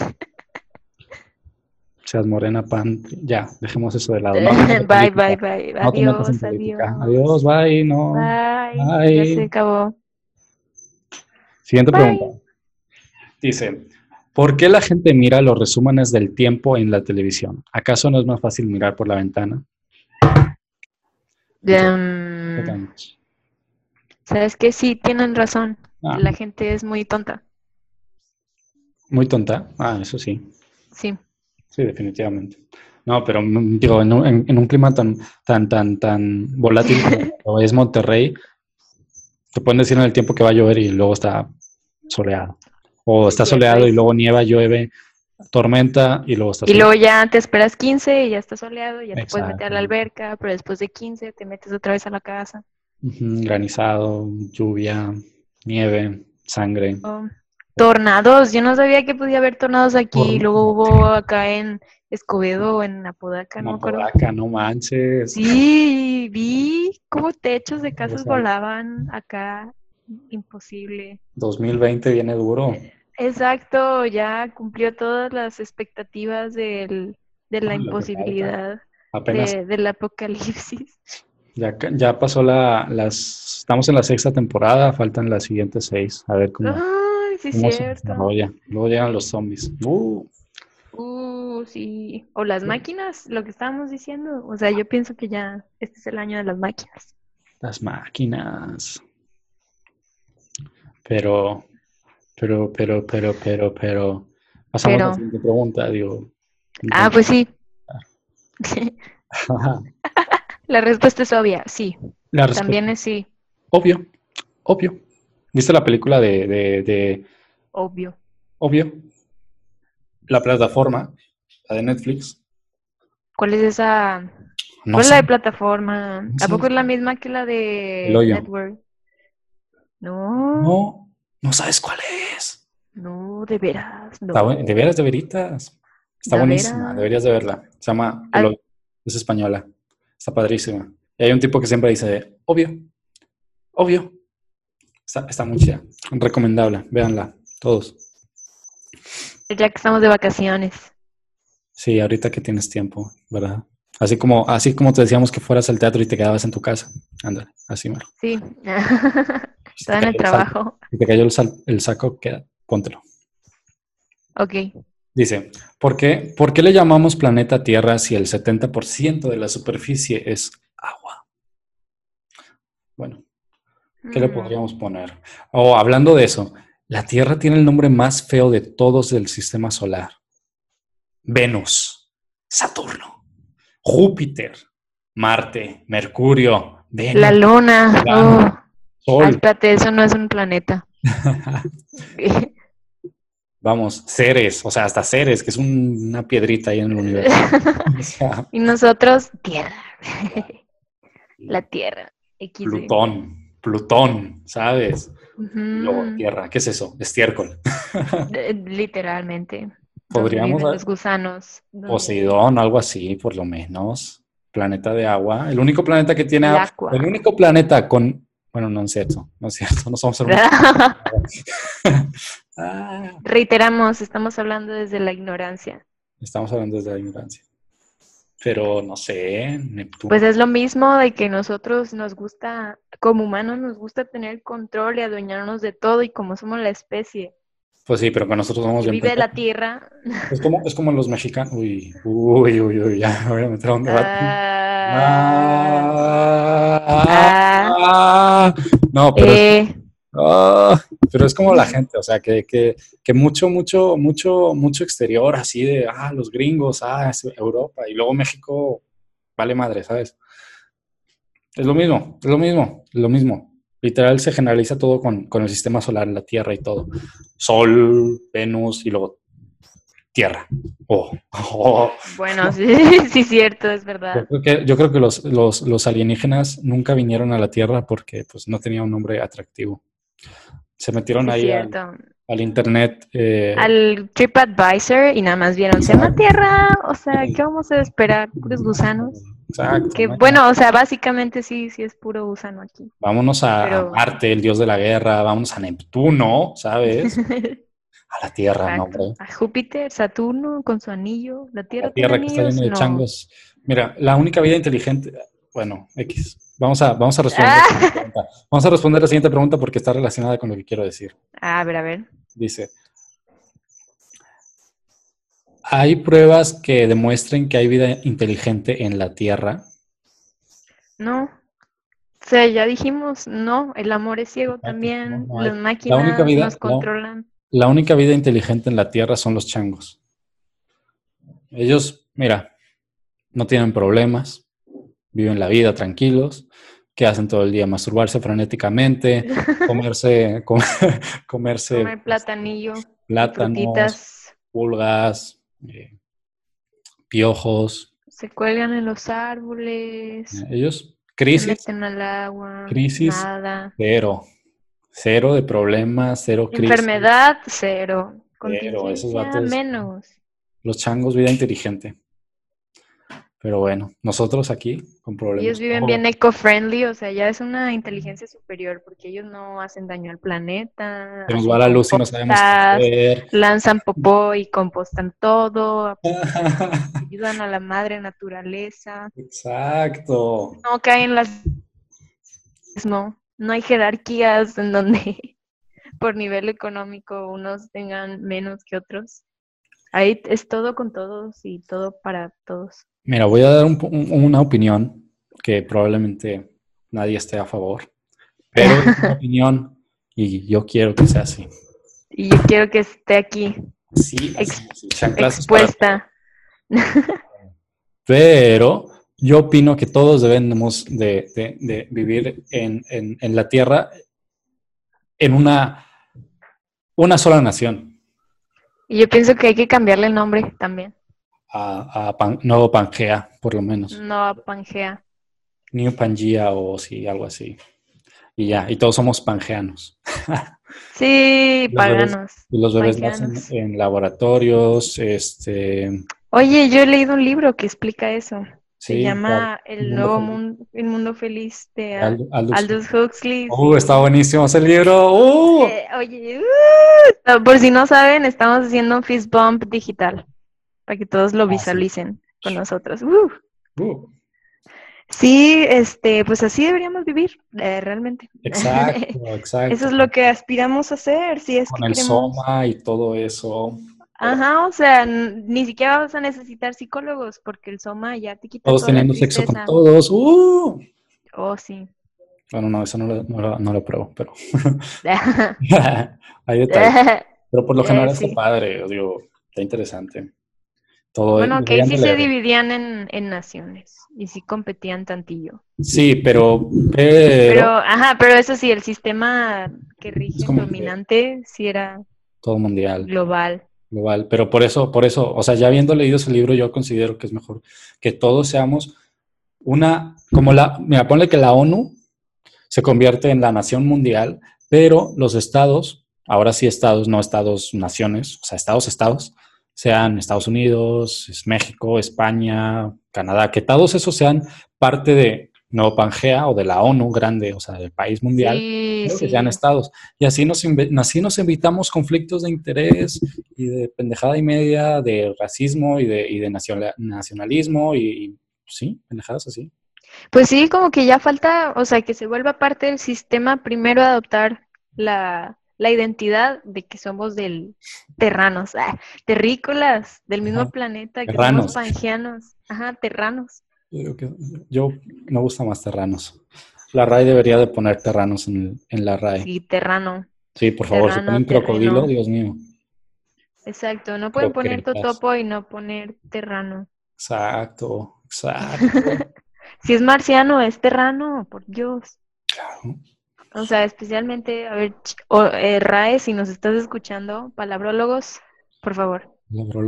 Seas morena, pan. Ya, dejemos eso de lado. No Bye, bye, bye. No Adiós, adiós. Adiós, bye. No. Bye. Bye. Ya se acabó. Siguiente Bye. pregunta. Dice, ¿por qué la gente mira los resúmenes del tiempo en la televisión? ¿Acaso no es más fácil mirar por la ventana? Em, ¿Sabes qué? Sí, tienen razón. Ah, La gente es muy tonta. muy tonta. Ah, eso sí. Sí. Sí, definitivamente. No, pero mm, digo, en un, en- en un clima tan, tan, tan, tan volátil como es Monterrey, te pueden decir en el tiempo que va a llover y luego está soleado. O está soleado y luego nieva, llueve, tormenta y luego está Y luego ya te esperas 15 y ya está soleado, ya te puedes meter a la alberca, pero después de 15 te metes otra vez a la casa. Granizado, lluvia, nieve, sangre. Oh, Tornados, yo no sabía que podía haber tornados aquí. Luego hubo acá en Escobedo o en Apodaca, no me acuerdo. Apodaca, no manches. Sí, vi cómo techos de casas volaban acá. Imposible. 2020 viene duro. Exacto, ya cumplió todas las expectativas del, de la Ah, imposibilidad Apenas de- del apocalipsis. ya, ya pasó la, las, estamos en la sexta temporada, faltan las siguientes seis. A ver cómo, Ay, sí, cómo se cierto. desarrolla. Luego llegan los zombies. Uh, Uh, sí. O las máquinas, lo que estábamos diciendo. O sea, yo pienso que ya este es el año de las máquinas. las máquinas. Pero, pero, pero, pero, pero, pero. Pasamos a la Pero- siguiente pregunta, digo. Ah, pues sí. La respuesta es obvia, sí. La También es sí, Obvio, obvio. ¿Viste la película de, de, de obvio. Obvio? La plataforma, la de Netflix. ¿Cuál es esa? No ¿Cuál es la de plataforma? ¿A poco es la misma que la de. Network? No, No, no sabes cuál es. no, de veras, no. Está de veras, de veritas. Está buenísima, deberías de verla. Se llama. Es española. Está padrísima. Y hay un tipo que siempre dice, obvio, obvio. Está, está muy chida. Recomendable. Véanla, todos. Ya que estamos de vacaciones. Sí, ahorita que tienes tiempo, ¿verdad? Así como, así como te decíamos que fueras al teatro y te quedabas en tu casa. Ándale, así mero. Sí. Estaba en el trabajo. Si te cayó el, sal- el saco, queda, póntelo. Ok. Dice, ¿por qué, ¿por qué le llamamos planeta Tierra si el 70% de la superficie es agua? Bueno, ¿qué le Mm, podríamos poner? Oh, hablando de eso, la Tierra tiene el nombre más feo de todos del sistema solar. Venus, Saturno, Júpiter, Marte, Mercurio, Venus, La luna. Claro. Ah, espérate, eso no es un planeta. Vamos, Ceres, o sea, hasta Ceres, que es un- una piedrita ahí en el universo. O sea, y nosotros, Tierra. La Tierra. Plutón, Plutón, ¿sabes? Luego Tierra, ¿qué es eso? Estiércol. Literalmente. Podríamos los gusanos. donde- Poseidón, algo así, por lo menos. Planeta de agua. El único planeta que tiene El agua. El único planeta con. Bueno, no es cierto, no es cierto, no somos único. Ah, Reiteramos, estamos hablando desde la ignorancia. estamos hablando desde la ignorancia. pero no sé, Neptuno. Pues es lo mismo de que nosotros nos gusta, como humanos, nos gusta tener control y adueñarnos de todo y como somos la especie Pues sí, pero que nosotros somos bien vive la tierra. Es como, es como los mexicanos. Uy, uy, uy, uy, ya me voy a meter a un debate. Ah, Ah, no, pero, eh, ah, pero es como la gente, o sea, que, que, que mucho, mucho, mucho, mucho exterior, así de, ah, los gringos, ah, es Europa, y luego México, vale madre, ¿sabes? Es lo mismo, es lo mismo, es lo mismo. Literal se generaliza todo con, con el sistema solar, la Tierra y todo. Sol, Venus y luego Tierra. Oh, oh. bueno, sí, sí, cierto, es Yo verdad. creo que, yo creo que los, los, los alienígenas nunca vinieron a la Tierra porque pues, no tenía un nombre atractivo. Se metieron Sí, ahí al, internet. eh, Al TripAdvisor y nada más vieron, se llama. Tierra, o sea, ¿qué vamos a esperar? Puros gusanos. Exacto. Que ¿no? bueno, o sea, básicamente sí, sí es puro gusano aquí. Vámonos a, a Marte, el dios de la guerra, vámonos a Neptuno, ¿sabes? A la Tierra, no, Exacto. hombre. A Júpiter, Saturno con su anillo, la Tierra, La Tierra que está llena de? No. changos. Mira, la única vida inteligente, bueno, X. Vamos a, vamos a responder. Ah. la siguiente pregunta. Vamos a responder la siguiente pregunta porque está relacionada con lo que quiero decir. A ver, a ver. Dice, ¿hay pruebas que demuestren que hay vida inteligente en la Tierra? No. O sea, ya dijimos, no, el amor es ciego también, no las La máquinas única vida- nos la- controlan. La única vida inteligente en la Tierra son los changos. Ellos, mira, no tienen problemas, viven la vida tranquilos, que hacen todo el día masturbarse frenéticamente, comerse, com- comerse Comer platanillo, plátanos, frutitas, pulgas, eh, piojos. se cuelgan en los árboles, Ellos, se crisis, meten al agua, crisis. nada. cero. Cero de problemas, cero crisis. Enfermedad, cero. Cero, esos vatos- menos. Los changos, vida inteligente. Pero bueno, nosotros aquí con problemas. Ellos viven bien eco-friendly, o sea, ya es una inteligencia superior porque ellos no hacen daño al planeta. Se nos va la luz y no sabemos qué. Lanzan popó y compostan todo, ayudan a la madre naturaleza. Exacto. No caen las... No, no hay jerarquías en donde por nivel económico unos tengan menos que otros. Ahí es todo con todos y todo para todos. Mira, voy a dar un una opinión que probablemente nadie esté a favor, pero es una opinión y yo quiero que sea así. Y yo quiero que esté aquí Sí, Ex- sí, expuesta. pero yo opino que todos debemos de, de- de vivir en, en- en la tierra en una, una sola nación. Y yo pienso que hay que cambiarle el nombre también. A, a Pan- no Pangea, por lo menos. No Pangea. New Pangea o sí, algo así. Y ya, y todos somos pangeanos. Sí, Los bebés- paganos. Y los bebés nacen en laboratorios, este... Oye, yo he leído un libro que explica eso. Se llama El Nuevo. Mundo, El Mundo Feliz de Al- Al- Aldous- Aldous Huxley. Uh, está buenísimo ese libro. Uh. Eh, oye, uh, por si no saben, estamos haciendo un fist bump digital para que todos lo Ah, sí. visualicen con nosotros. Uh. Uh, Sí, este, pues así deberíamos vivir, eh, realmente. exacto, exacto. Eso es lo que aspiramos a hacer, si es Con que el queremos. soma y todo eso. Ajá, o sea, ni siquiera vas a necesitar psicólogos porque el soma ya te quita Todos toda la teniendo sexo con todos. Uh. Oh, sí. Bueno, no, eso no lo, no lo- no lo pruebo, pero hay detalles. bueno, Pero por lo Eh, general está sí. padre, digo, está interesante. Todo que ahí deberían sí se dividían en, en naciones y sí competían tantillo. Sí, pero, pero, Pero, ajá, pero eso sí, el sistema que rige que- dominante sí era todo mundial. global. Igual, pero por eso, por eso, o sea, ya habiendo leído ese libro, yo considero que es mejor que todos seamos una, como la, mira, ponle que la ONU se convierte en la nación mundial, pero los estados, ahora sí estados, no estados naciones, o sea, estados, estados, sean Estados Unidos, es México, España, Canadá, que todos esos sean parte de, no Pangea o de la ONU grande, o sea, del país mundial, Sí, que sí. sean estados. Y así nos, así nos evitamos conflictos de interés y de pendejada y media, de racismo y de, y de nacional- nacionalismo y, y, sí, pendejadas así. Pues sí, como que ya falta, o sea, que se vuelva parte del sistema primero adoptar la, la identidad de que somos del terranos, ah, terrícolas, del mismo Ajá. planeta, que Terranos. somos pangeanos, ajá, terranos. Yo, yo me gusta más terranos. La RAE debería de poner terranos en, en la RAE. Sí, terrano, Sí, por favor, si ponen crocodilo, terreno. Dios mío. exacto, no pueden poner Croquetas. totopo y no poner terrano. Exacto, exacto. Si es marciano, es terrano, por Dios. Claro. O sea, especialmente, a ver, ch- o, eh, RAE, si nos estás escuchando, palabrólogos, por favor.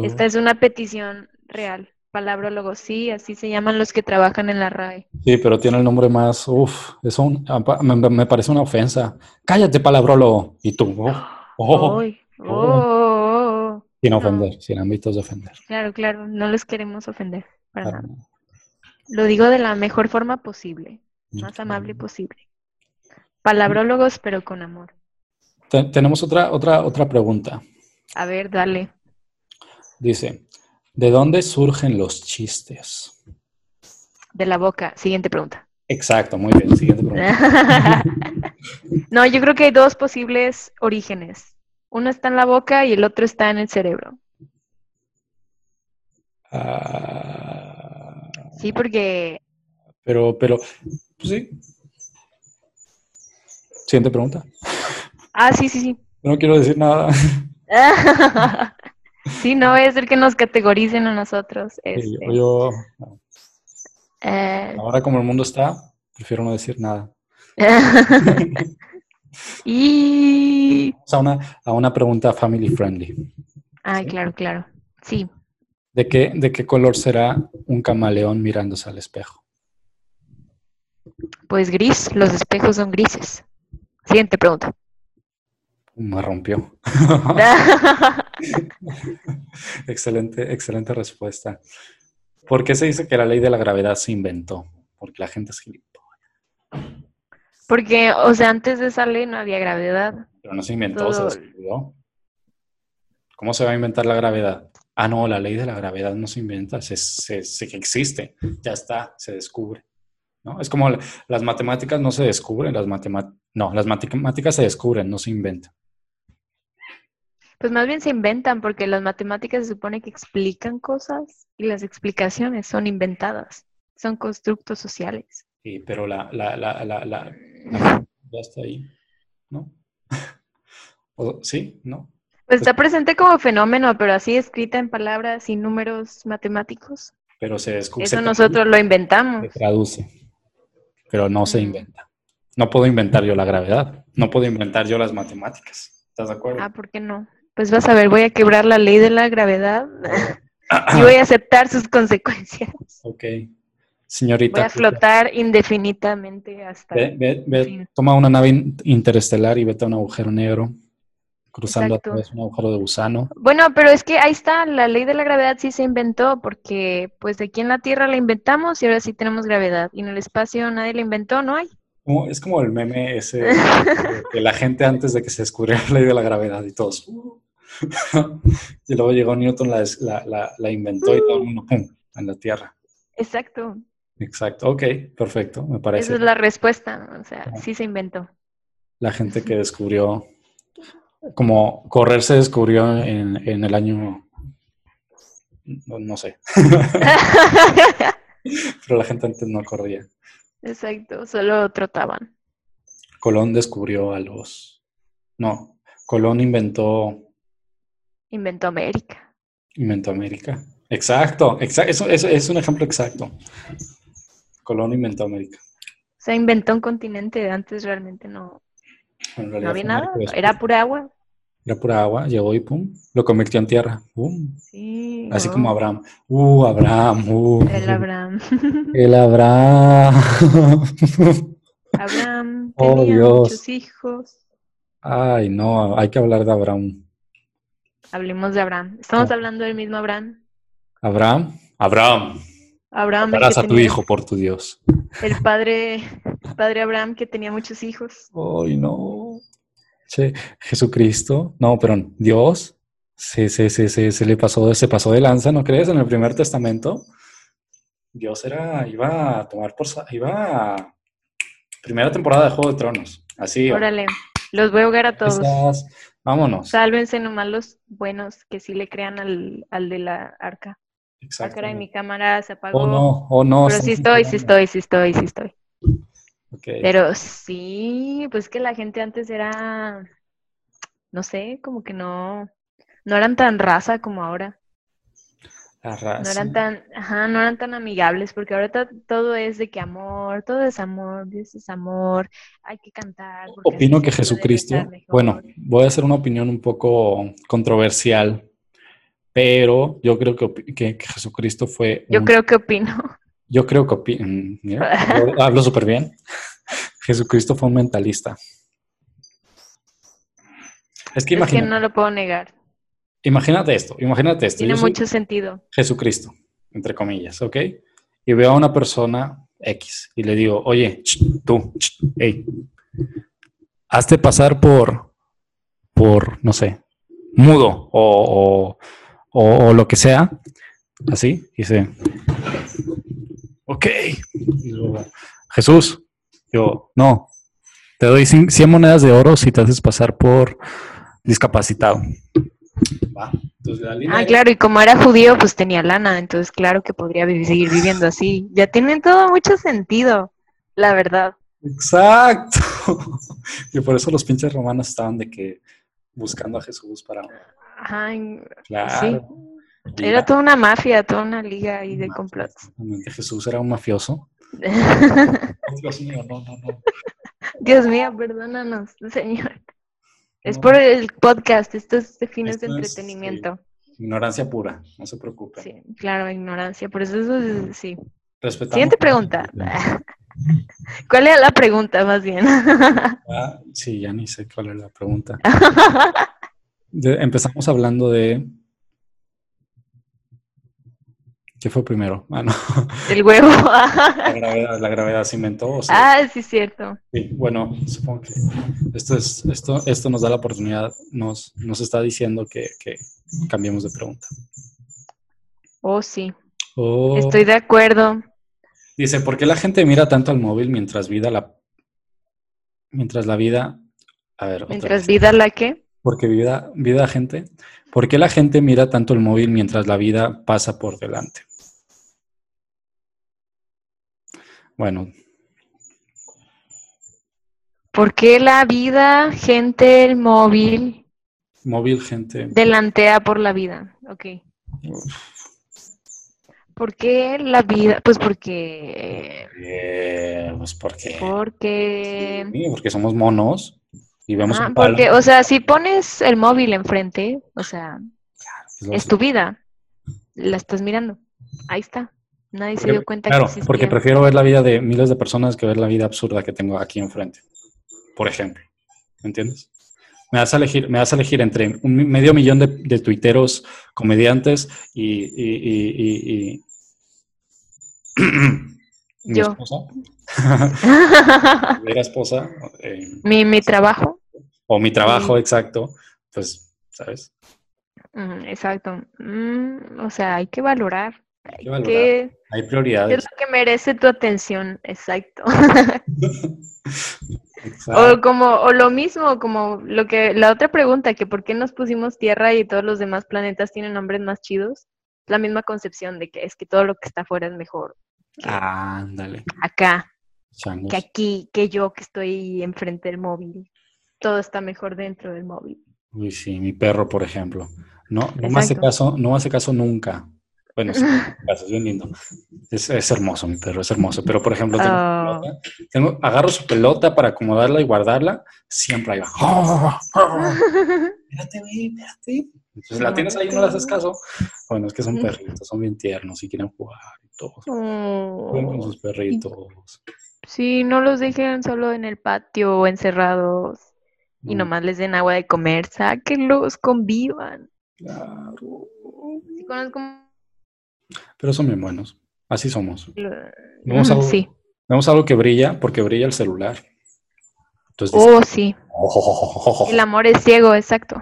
Esta es una petición real. Palabrólogos, sí, así se llaman los que trabajan en la RAE. Sí, pero tiene el nombre más. Uf, es un, me, me parece una ofensa. Cállate, palabrólogo. Y tú, oh, oh, oh. oh, oh, oh. sin no. ofender, sin ámbitos de ofender. Claro, claro, no les queremos ofender para Para nada. Lo digo de la mejor forma posible, más amable posible. Palabrólogos, pero con amor. Te- tenemos otra, otra, otra pregunta. A ver, dale. Dice: ¿De dónde surgen los chistes? De la boca. Siguiente pregunta. Exacto, muy bien. Siguiente pregunta. No, yo creo que hay dos posibles orígenes. Uno está en la boca y el otro está en el cerebro. Ah, Sí, porque pero, pero, pues sí. Siguiente pregunta. Ah, sí, sí, sí. No quiero decir nada. Sí, no es el que nos categoricen a nosotros. Sí, Este, yo, eh, ahora como el mundo está, prefiero no decir nada. y... Vamos a una, a una pregunta family friendly. Ay, claro, claro. Sí. ¿De qué, ¿De qué color será un camaleón mirándose al espejo? Pues gris, los espejos son grises. Siguiente pregunta. Me rompió. excelente, excelente respuesta. ¿Por qué se dice que la ley de la gravedad se inventó? Porque la gente es gilipollas. Porque, o sea, antes de esa ley no había gravedad. Pero no se inventó, se descubrió. ¿Cómo se va a inventar la gravedad? Ah, no, la ley de la gravedad no se inventa, se, se, se- que existe, ya está, se descubre. ¿no? Es como la- las matemáticas no se descubren, las matemáticas, no, las matemáticas se descubren, no se inventan. Pues más bien se inventan porque las matemáticas se supone que explican cosas y las explicaciones son inventadas. Son constructos sociales. Sí, pero la, la, la, la, la- ya está ahí, ¿no? O- ¿Sí? ¿No? Pues está presente como fenómeno, pero así escrita en palabras y números matemáticos. Pero se descubre. Eso nosotros lo inventamos. se traduce, pero no se Mm. inventa. No puedo inventar yo la gravedad, no puedo inventar yo las matemáticas. ¿Estás de acuerdo? Ah, ¿por qué no? Pues vas a ver, voy a quebrar la ley de la gravedad y voy a aceptar sus consecuencias. Ok. Señorita. Voy a flotar indefinidamente hasta... Ve, ve- ve, toma una nave in- interestelar y vete a un agujero negro, cruzando Exacto. a través de un agujero de gusano. Bueno, pero es que ahí está, la ley de la gravedad sí se inventó porque pues aquí en la Tierra la inventamos y ahora sí tenemos gravedad. Y en el espacio nadie la inventó, no hay. Como- es como el meme ese de la gente antes de que se descubriera la ley de la gravedad y todos. "Uh". y luego llegó Newton, la, la, la- inventó y todo el mundo, ¡pum!, en la Tierra. Exacto. Exacto. Ok, perfecto. Me parece. Esa es la respuesta. O sea, sí se inventó. la gente que descubrió, como correr se descubrió en, en el año, no, no sé, pero la gente antes no corría. Exacto, solo trotaban. Colón descubrió a los, no, Colón inventó, Inventó América. inventó América. Exacto, exacto, eso, eso es un ejemplo exacto. Colón inventó América. O sea, inventó un continente. Antes realmente no, no había nada. Era pura agua. Era pura agua, llegó y pum, lo convirtió en tierra. Pum. Sí. Así no. como Abraham. Uh, Abraham. Uh. El Abraham. El Abraham. Abraham Oh, tenía Dios. muchos hijos. Ay, no, hay que hablar de Abraham. Hablemos de Abraham. Estamos Ah. hablando del mismo Abraham. Abraham. Abraham. Abraham, el Darás a tu hijo por tu Dios. El padre, el padre Abraham que tenía muchos hijos. Ay, no. Che, Jesucristo, no, pero Dios se, se, se, se, se le pasó, se pasó de lanza, ¿no crees? En el primer testamento, Dios era, iba a tomar por, iba a, primera temporada de Juego de Tronos, así. Órale, los voy a ahogar a todos. esas- vámonos. Sálvense nomás los buenos que sí le crean al, al de la arca. Ah, caray, mi cámara se apagó. Oh, no, oh, no. Pero sí estoy, sí estoy, sí estoy, sí estoy. Ok. Pero sí, pues que la gente antes era, no sé, como que no, no eran tan raza como ahora. No eran tan, ajá, no eran tan amigables, porque ahorita todo es de que amor, todo es amor, Dios es amor, hay que cantar. Opino que Jesucristo, bueno, voy a hacer una opinión un poco controversial, pero yo creo que, que- que Jesucristo fue Yo creo que opino. yo creo que opi- mm, hablo, súper bien. Jesucristo fue un mentalista. Es que Es que no lo puedo negar. Imagínate esto, imagínate esto. Tiene mucho sentido. Jesucristo, entre comillas, ¿ok? Y veo a una persona X y le digo, oye, ch, tú, ch, hey, hazte pasar por, por, no sé, mudo o, o, o- o lo que sea, así, y dice, ok, y luego, Jesús, yo, no, te doy cin- 100 monedas de oro si te haces pasar por discapacitado. Va. Entonces, la línea Ah, claro, y como era judío, pues tenía lana, entonces claro que podría seguir viviendo así. Ya tiene todo mucho sentido, la verdad. Exacto. Y por eso los pinches romanos estaban de que buscando a Jesús para. Ajá, Claro. Y era toda una mafia, toda una liga ahí de complots. Jesús era un mafioso. Dios mío, no, no, no. Dios mío, perdónanos, Señor. Es por el podcast, esto es de fines de es, entretenimiento. Ignorancia pura, no se preocupe. Sí, claro, ignorancia, por eso, eso es- sí. Respetamos. Siguiente pregunta. ¿Cuál era la pregunta, más bien? Ah, sí, ya ni sé cuál es la pregunta. De- empezamos hablando de. ¿Qué fue primero? Ah, no. El huevo. La gravedad, la gravedad se inventó. o sea, Ah, sí, cierto. Sí, bueno, supongo que esto, es, esto, esto nos da la oportunidad, nos, nos está diciendo que, que cambiemos de pregunta. Oh, sí. Oh, Estoy de acuerdo. Dice, ¿por qué la gente mira tanto al móvil mientras vida la... Mientras la vida... A ver, Mientras vida la que. Porque vida, vida gente... ¿Por qué la gente mira tanto el móvil mientras la vida pasa por delante? Bueno, ¿Por qué la vida, gente, el móvil, móvil, gente... delantea por la vida? Ok. ¿Por qué la vida? Pues porque. eh, pues porque... Porque. Sí, porque somos monos y vemos Ah, un palo. porque, o sea, si pones el móvil enfrente, o sea, pues, es tu vida. La estás mirando. Ahí está. Nadie se dio cuenta claro, que existía. porque prefiero ver la vida de miles de personas que ver la vida absurda que tengo aquí enfrente. Por ejemplo. ¿Me entiendes? Me vas a elegir, me vas a elegir entre un medio millón de, de tuiteros, comediantes y, y- y- mi Yo. esposa, mi esposa, eh, mi, mi trabajo. o mi trabajo Sí. exacto, pues, ¿sabes? Mm, exacto. Mm, o sea, hay que valorar. Hay que valorar. que- Hay ¿Qué es prioridades. lo que merece tu atención? Exacto. Exacto. O como, o lo mismo, como lo que, la otra pregunta, que por qué nos pusimos Tierra y todos los demás planetas tienen nombres más chidos. La misma concepción de que es que todo lo que está afuera es mejor Ándale, acá, changos. que aquí, que yo que estoy enfrente del móvil. Todo está mejor dentro del móvil. Uy, sí, mi perro, por ejemplo. No, no me hace caso, no me hace caso nunca. Bueno, sí, es bien lindo. Es, es hermoso, mi perro, es hermoso. Pero, por ejemplo, tengo, Oh. pelota, tengo- agarro su pelota para acomodarla y guardarla, siempre ahí va. ¡Oh! ¡Oh! Espérate, güey, espérate. Entonces la tienes ahí y no le haces caso. Bueno, es que son perritos, son bien tiernos y quieren jugar y todo. Juegan con Oh, sus perritos. Sí, no los dejen solo en el patio o encerrados y Mm, nomás les den agua de comer, sáquenlos, convivan. Claro. Sí, conozco Pero son bien buenos. Así somos. lo- Vamos a- Sí, Vemos algo que brilla porque brilla el celular. Entonces, Oh, sí. oh, El amor es ciego, exacto.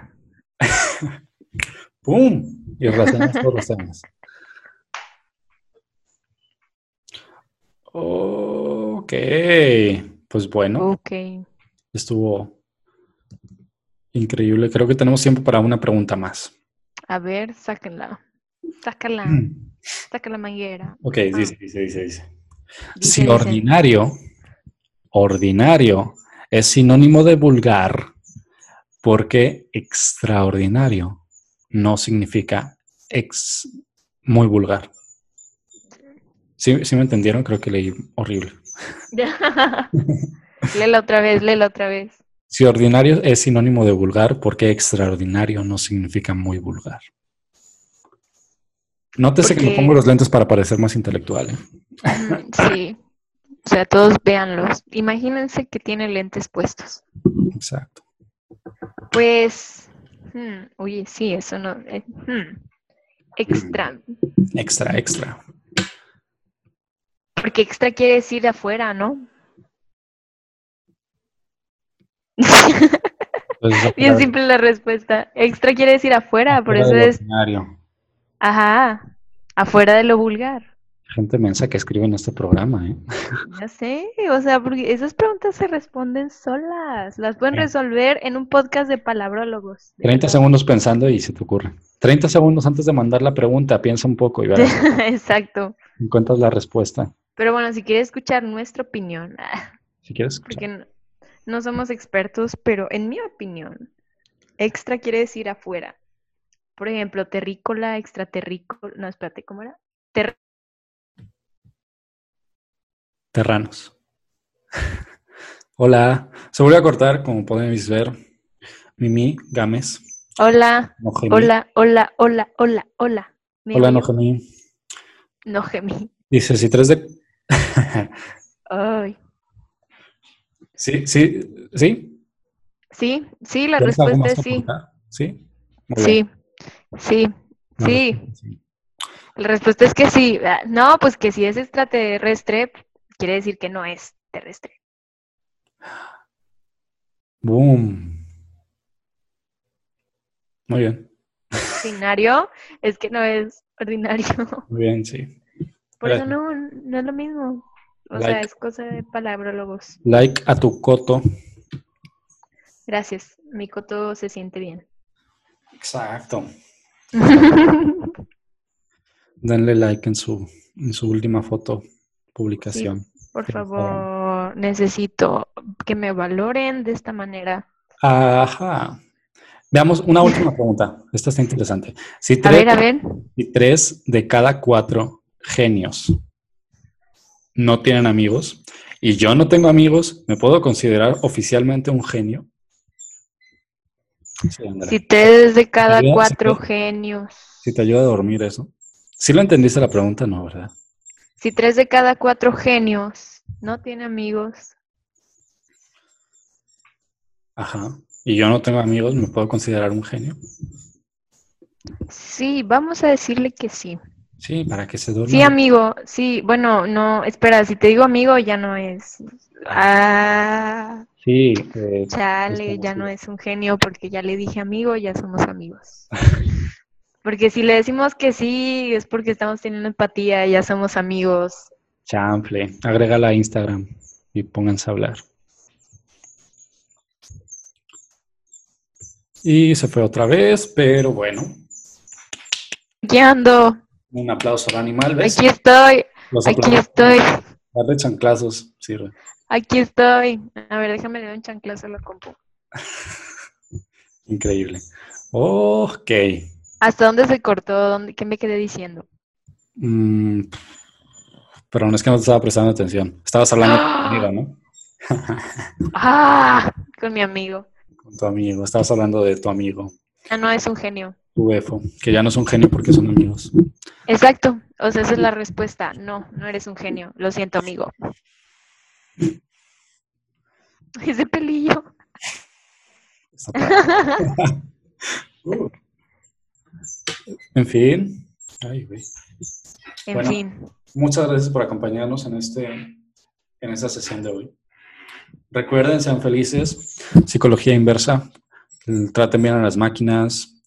¡pum! Y relacionas todos los temas. Ok, pues bueno, Ok. estuvo increíble. Creo que tenemos tiempo para una pregunta más. A ver, sáquenla. Sácala. Mm. Saca la manguera. Ok, dice, dice, dice, dice. Dice, Si dice. ordinario, ordinario es sinónimo de vulgar, porque extraordinario no significa ex muy vulgar. ¿Sí, sí me entendieron? Creo que leí horrible. léela otra vez, léela otra vez. Si ordinario es sinónimo de vulgar, porque extraordinario no significa muy vulgar. Nótese que me pongo los lentes para parecer más intelectual. ¿eh? Sí. O sea, todos véanlos. Imagínense que tiene lentes puestos. Exacto. Pues, hmm, oye, sí, eso no. eh, hmm, extra. Extra, extra. Porque extra quiere decir afuera, ¿no? Entonces, Bien simple la respuesta. Extra quiere decir afuera, por eso es, ordinario. Ajá, afuera de lo vulgar. Gente mensa que escribe en este programa, ¿eh? Ya sé, o sea, porque esas preguntas se responden solas. Las pueden resolver en un podcast de palabrólogos. de 30 verdad. segundos pensando y se te ocurre. 30 segundos antes de mandar la pregunta, piensa un poco y verás, Exacto. encuentras la respuesta. Pero bueno, si quieres escuchar nuestra opinión, ah, Si quieres. porque no, no somos expertos, pero en mi opinión, extra quiere decir afuera. Por ejemplo, terrícola, extraterrícola, no, espérate, ¿cómo era? Ter- Terranos. Hola. Se volvió a cortar, como podéis ver. Mimi Gámez. hola, No hola, hola, hola, hola, hola. ¿Me Hola, no oyo? gemí. No gemí. Dice, si tres de... Ay. sí, sí, sí. Sí, sí, la ¿Tienes algo respuesta es sí. Sí. Muy Sí, bien. Sí, sí. La respuesta es que sí. Ah, No, pues que si es extraterrestre, quiere decir que no es terrestre. Boom. Muy bien. Ordinario es que no es ordinario. Muy bien, sí. Por eso no, no es lo mismo. O sea, es cosa de palabrólogos. Like a tu coto. Gracias. Mi coto se siente bien. Exacto. Denle like en su, en su última foto, publicación. Por Por favor, necesito que me valoren de esta manera. Ajá. Veamos una última pregunta. Esta está interesante. Si A tres, ver, a ver. si tres de cada cuatro genios no tienen amigos y yo no tengo amigos, ¿me puedo considerar oficialmente un genio? Sí. Si tres de cada cuatro genios. Si te ayuda a dormir eso. Si lo entendiste la pregunta, no, ¿verdad? Si tres de cada cuatro genios no tiene amigos, Ajá. Y yo no tengo amigos, ¿me puedo considerar un genio? sí, vamos a decirle que sí. Sí, para que se duerma. Sí, amigo, sí, bueno, no, espera, si te digo amigo ya no es. Ah, Sí, eh, chale, ya no es un genio porque ya le dije amigo, ya somos amigos. Porque si le decimos que sí, es porque estamos teniendo empatía, ya somos amigos. chample. Agrégala a Instagram y pónganse a hablar. Y se fue otra vez, pero bueno. Aquí ando, Un aplauso al animal, ¿ves? aquí estoy, Los aquí estoy, Darle chanclazos sirve. Aquí estoy. A ver, déjame le doy un chanclazo a la compu. Increíble. Ok. ¿Hasta dónde se cortó? ¿Dónde, ¿Qué me quedé diciendo? Mm, pero no es que no te estaba prestando atención. Estabas hablando con tu amigo, ¿no? ¡Ah! Con mi amigo. Con tu amigo. Estabas hablando de tu amigo, Ah, no, es un genio. tu EFO, que ya no es un genio porque son amigos. Exacto. O sea, esa es la respuesta. No, no eres un genio. Lo siento, amigo. Ese pelillo. Uh. En fin. Ay, güey. En Bueno. fin. Muchas gracias por acompañarnos en este en esa sesión de hoy. Recuerden, sean felices. Psicología inversa. Traten bien a las máquinas.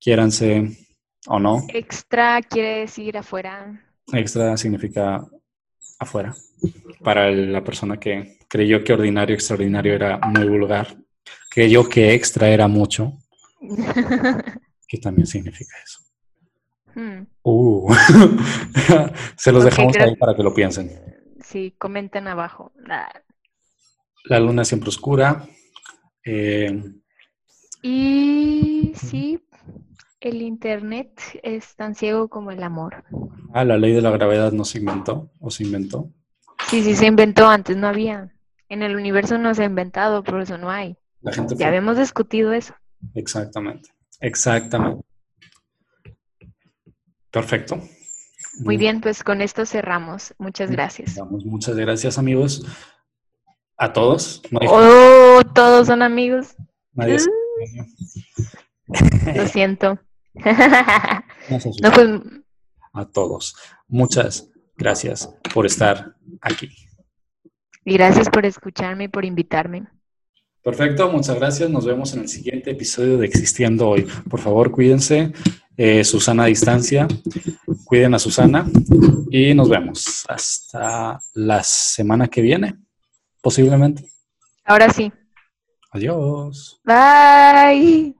Quiéranse o no. Extra quiere decir afuera. Extra significa afuera. Para la persona que creyó que ordinario, extraordinario era muy vulgar. Creyó que extra era mucho. que también significa eso. Hmm. Uh. Se los dejamos creo- ahí para que lo piensen. Sí, comenten abajo. Ah. La luna siempre oscura. Eh, Y sí, el internet es tan ciego como el amor. ah, la ley de la gravedad no se inventó o se inventó. Sí, sí, se inventó antes, no había. En el universo no se ha inventado, por eso no hay. La gente Ya fue- habíamos discutido eso. Exactamente. Exactamente. Perfecto. Muy bien, pues con esto cerramos. Muchas gracias. Muchas gracias, amigos. A todos. No hay- Oh, todos son amigos. nadie Lo siento. No, pues A todos. Muchas gracias por estar aquí. Y gracias por escucharme y por invitarme. Perfecto, muchas gracias. Nos vemos en el siguiente episodio de Existiendo Hoy. Por favor, cuídense. Eh, Susana a distancia. Cuiden a Susana. Y nos vemos hasta la semana que viene, posiblemente. Ahora sí. Adiós. Bye.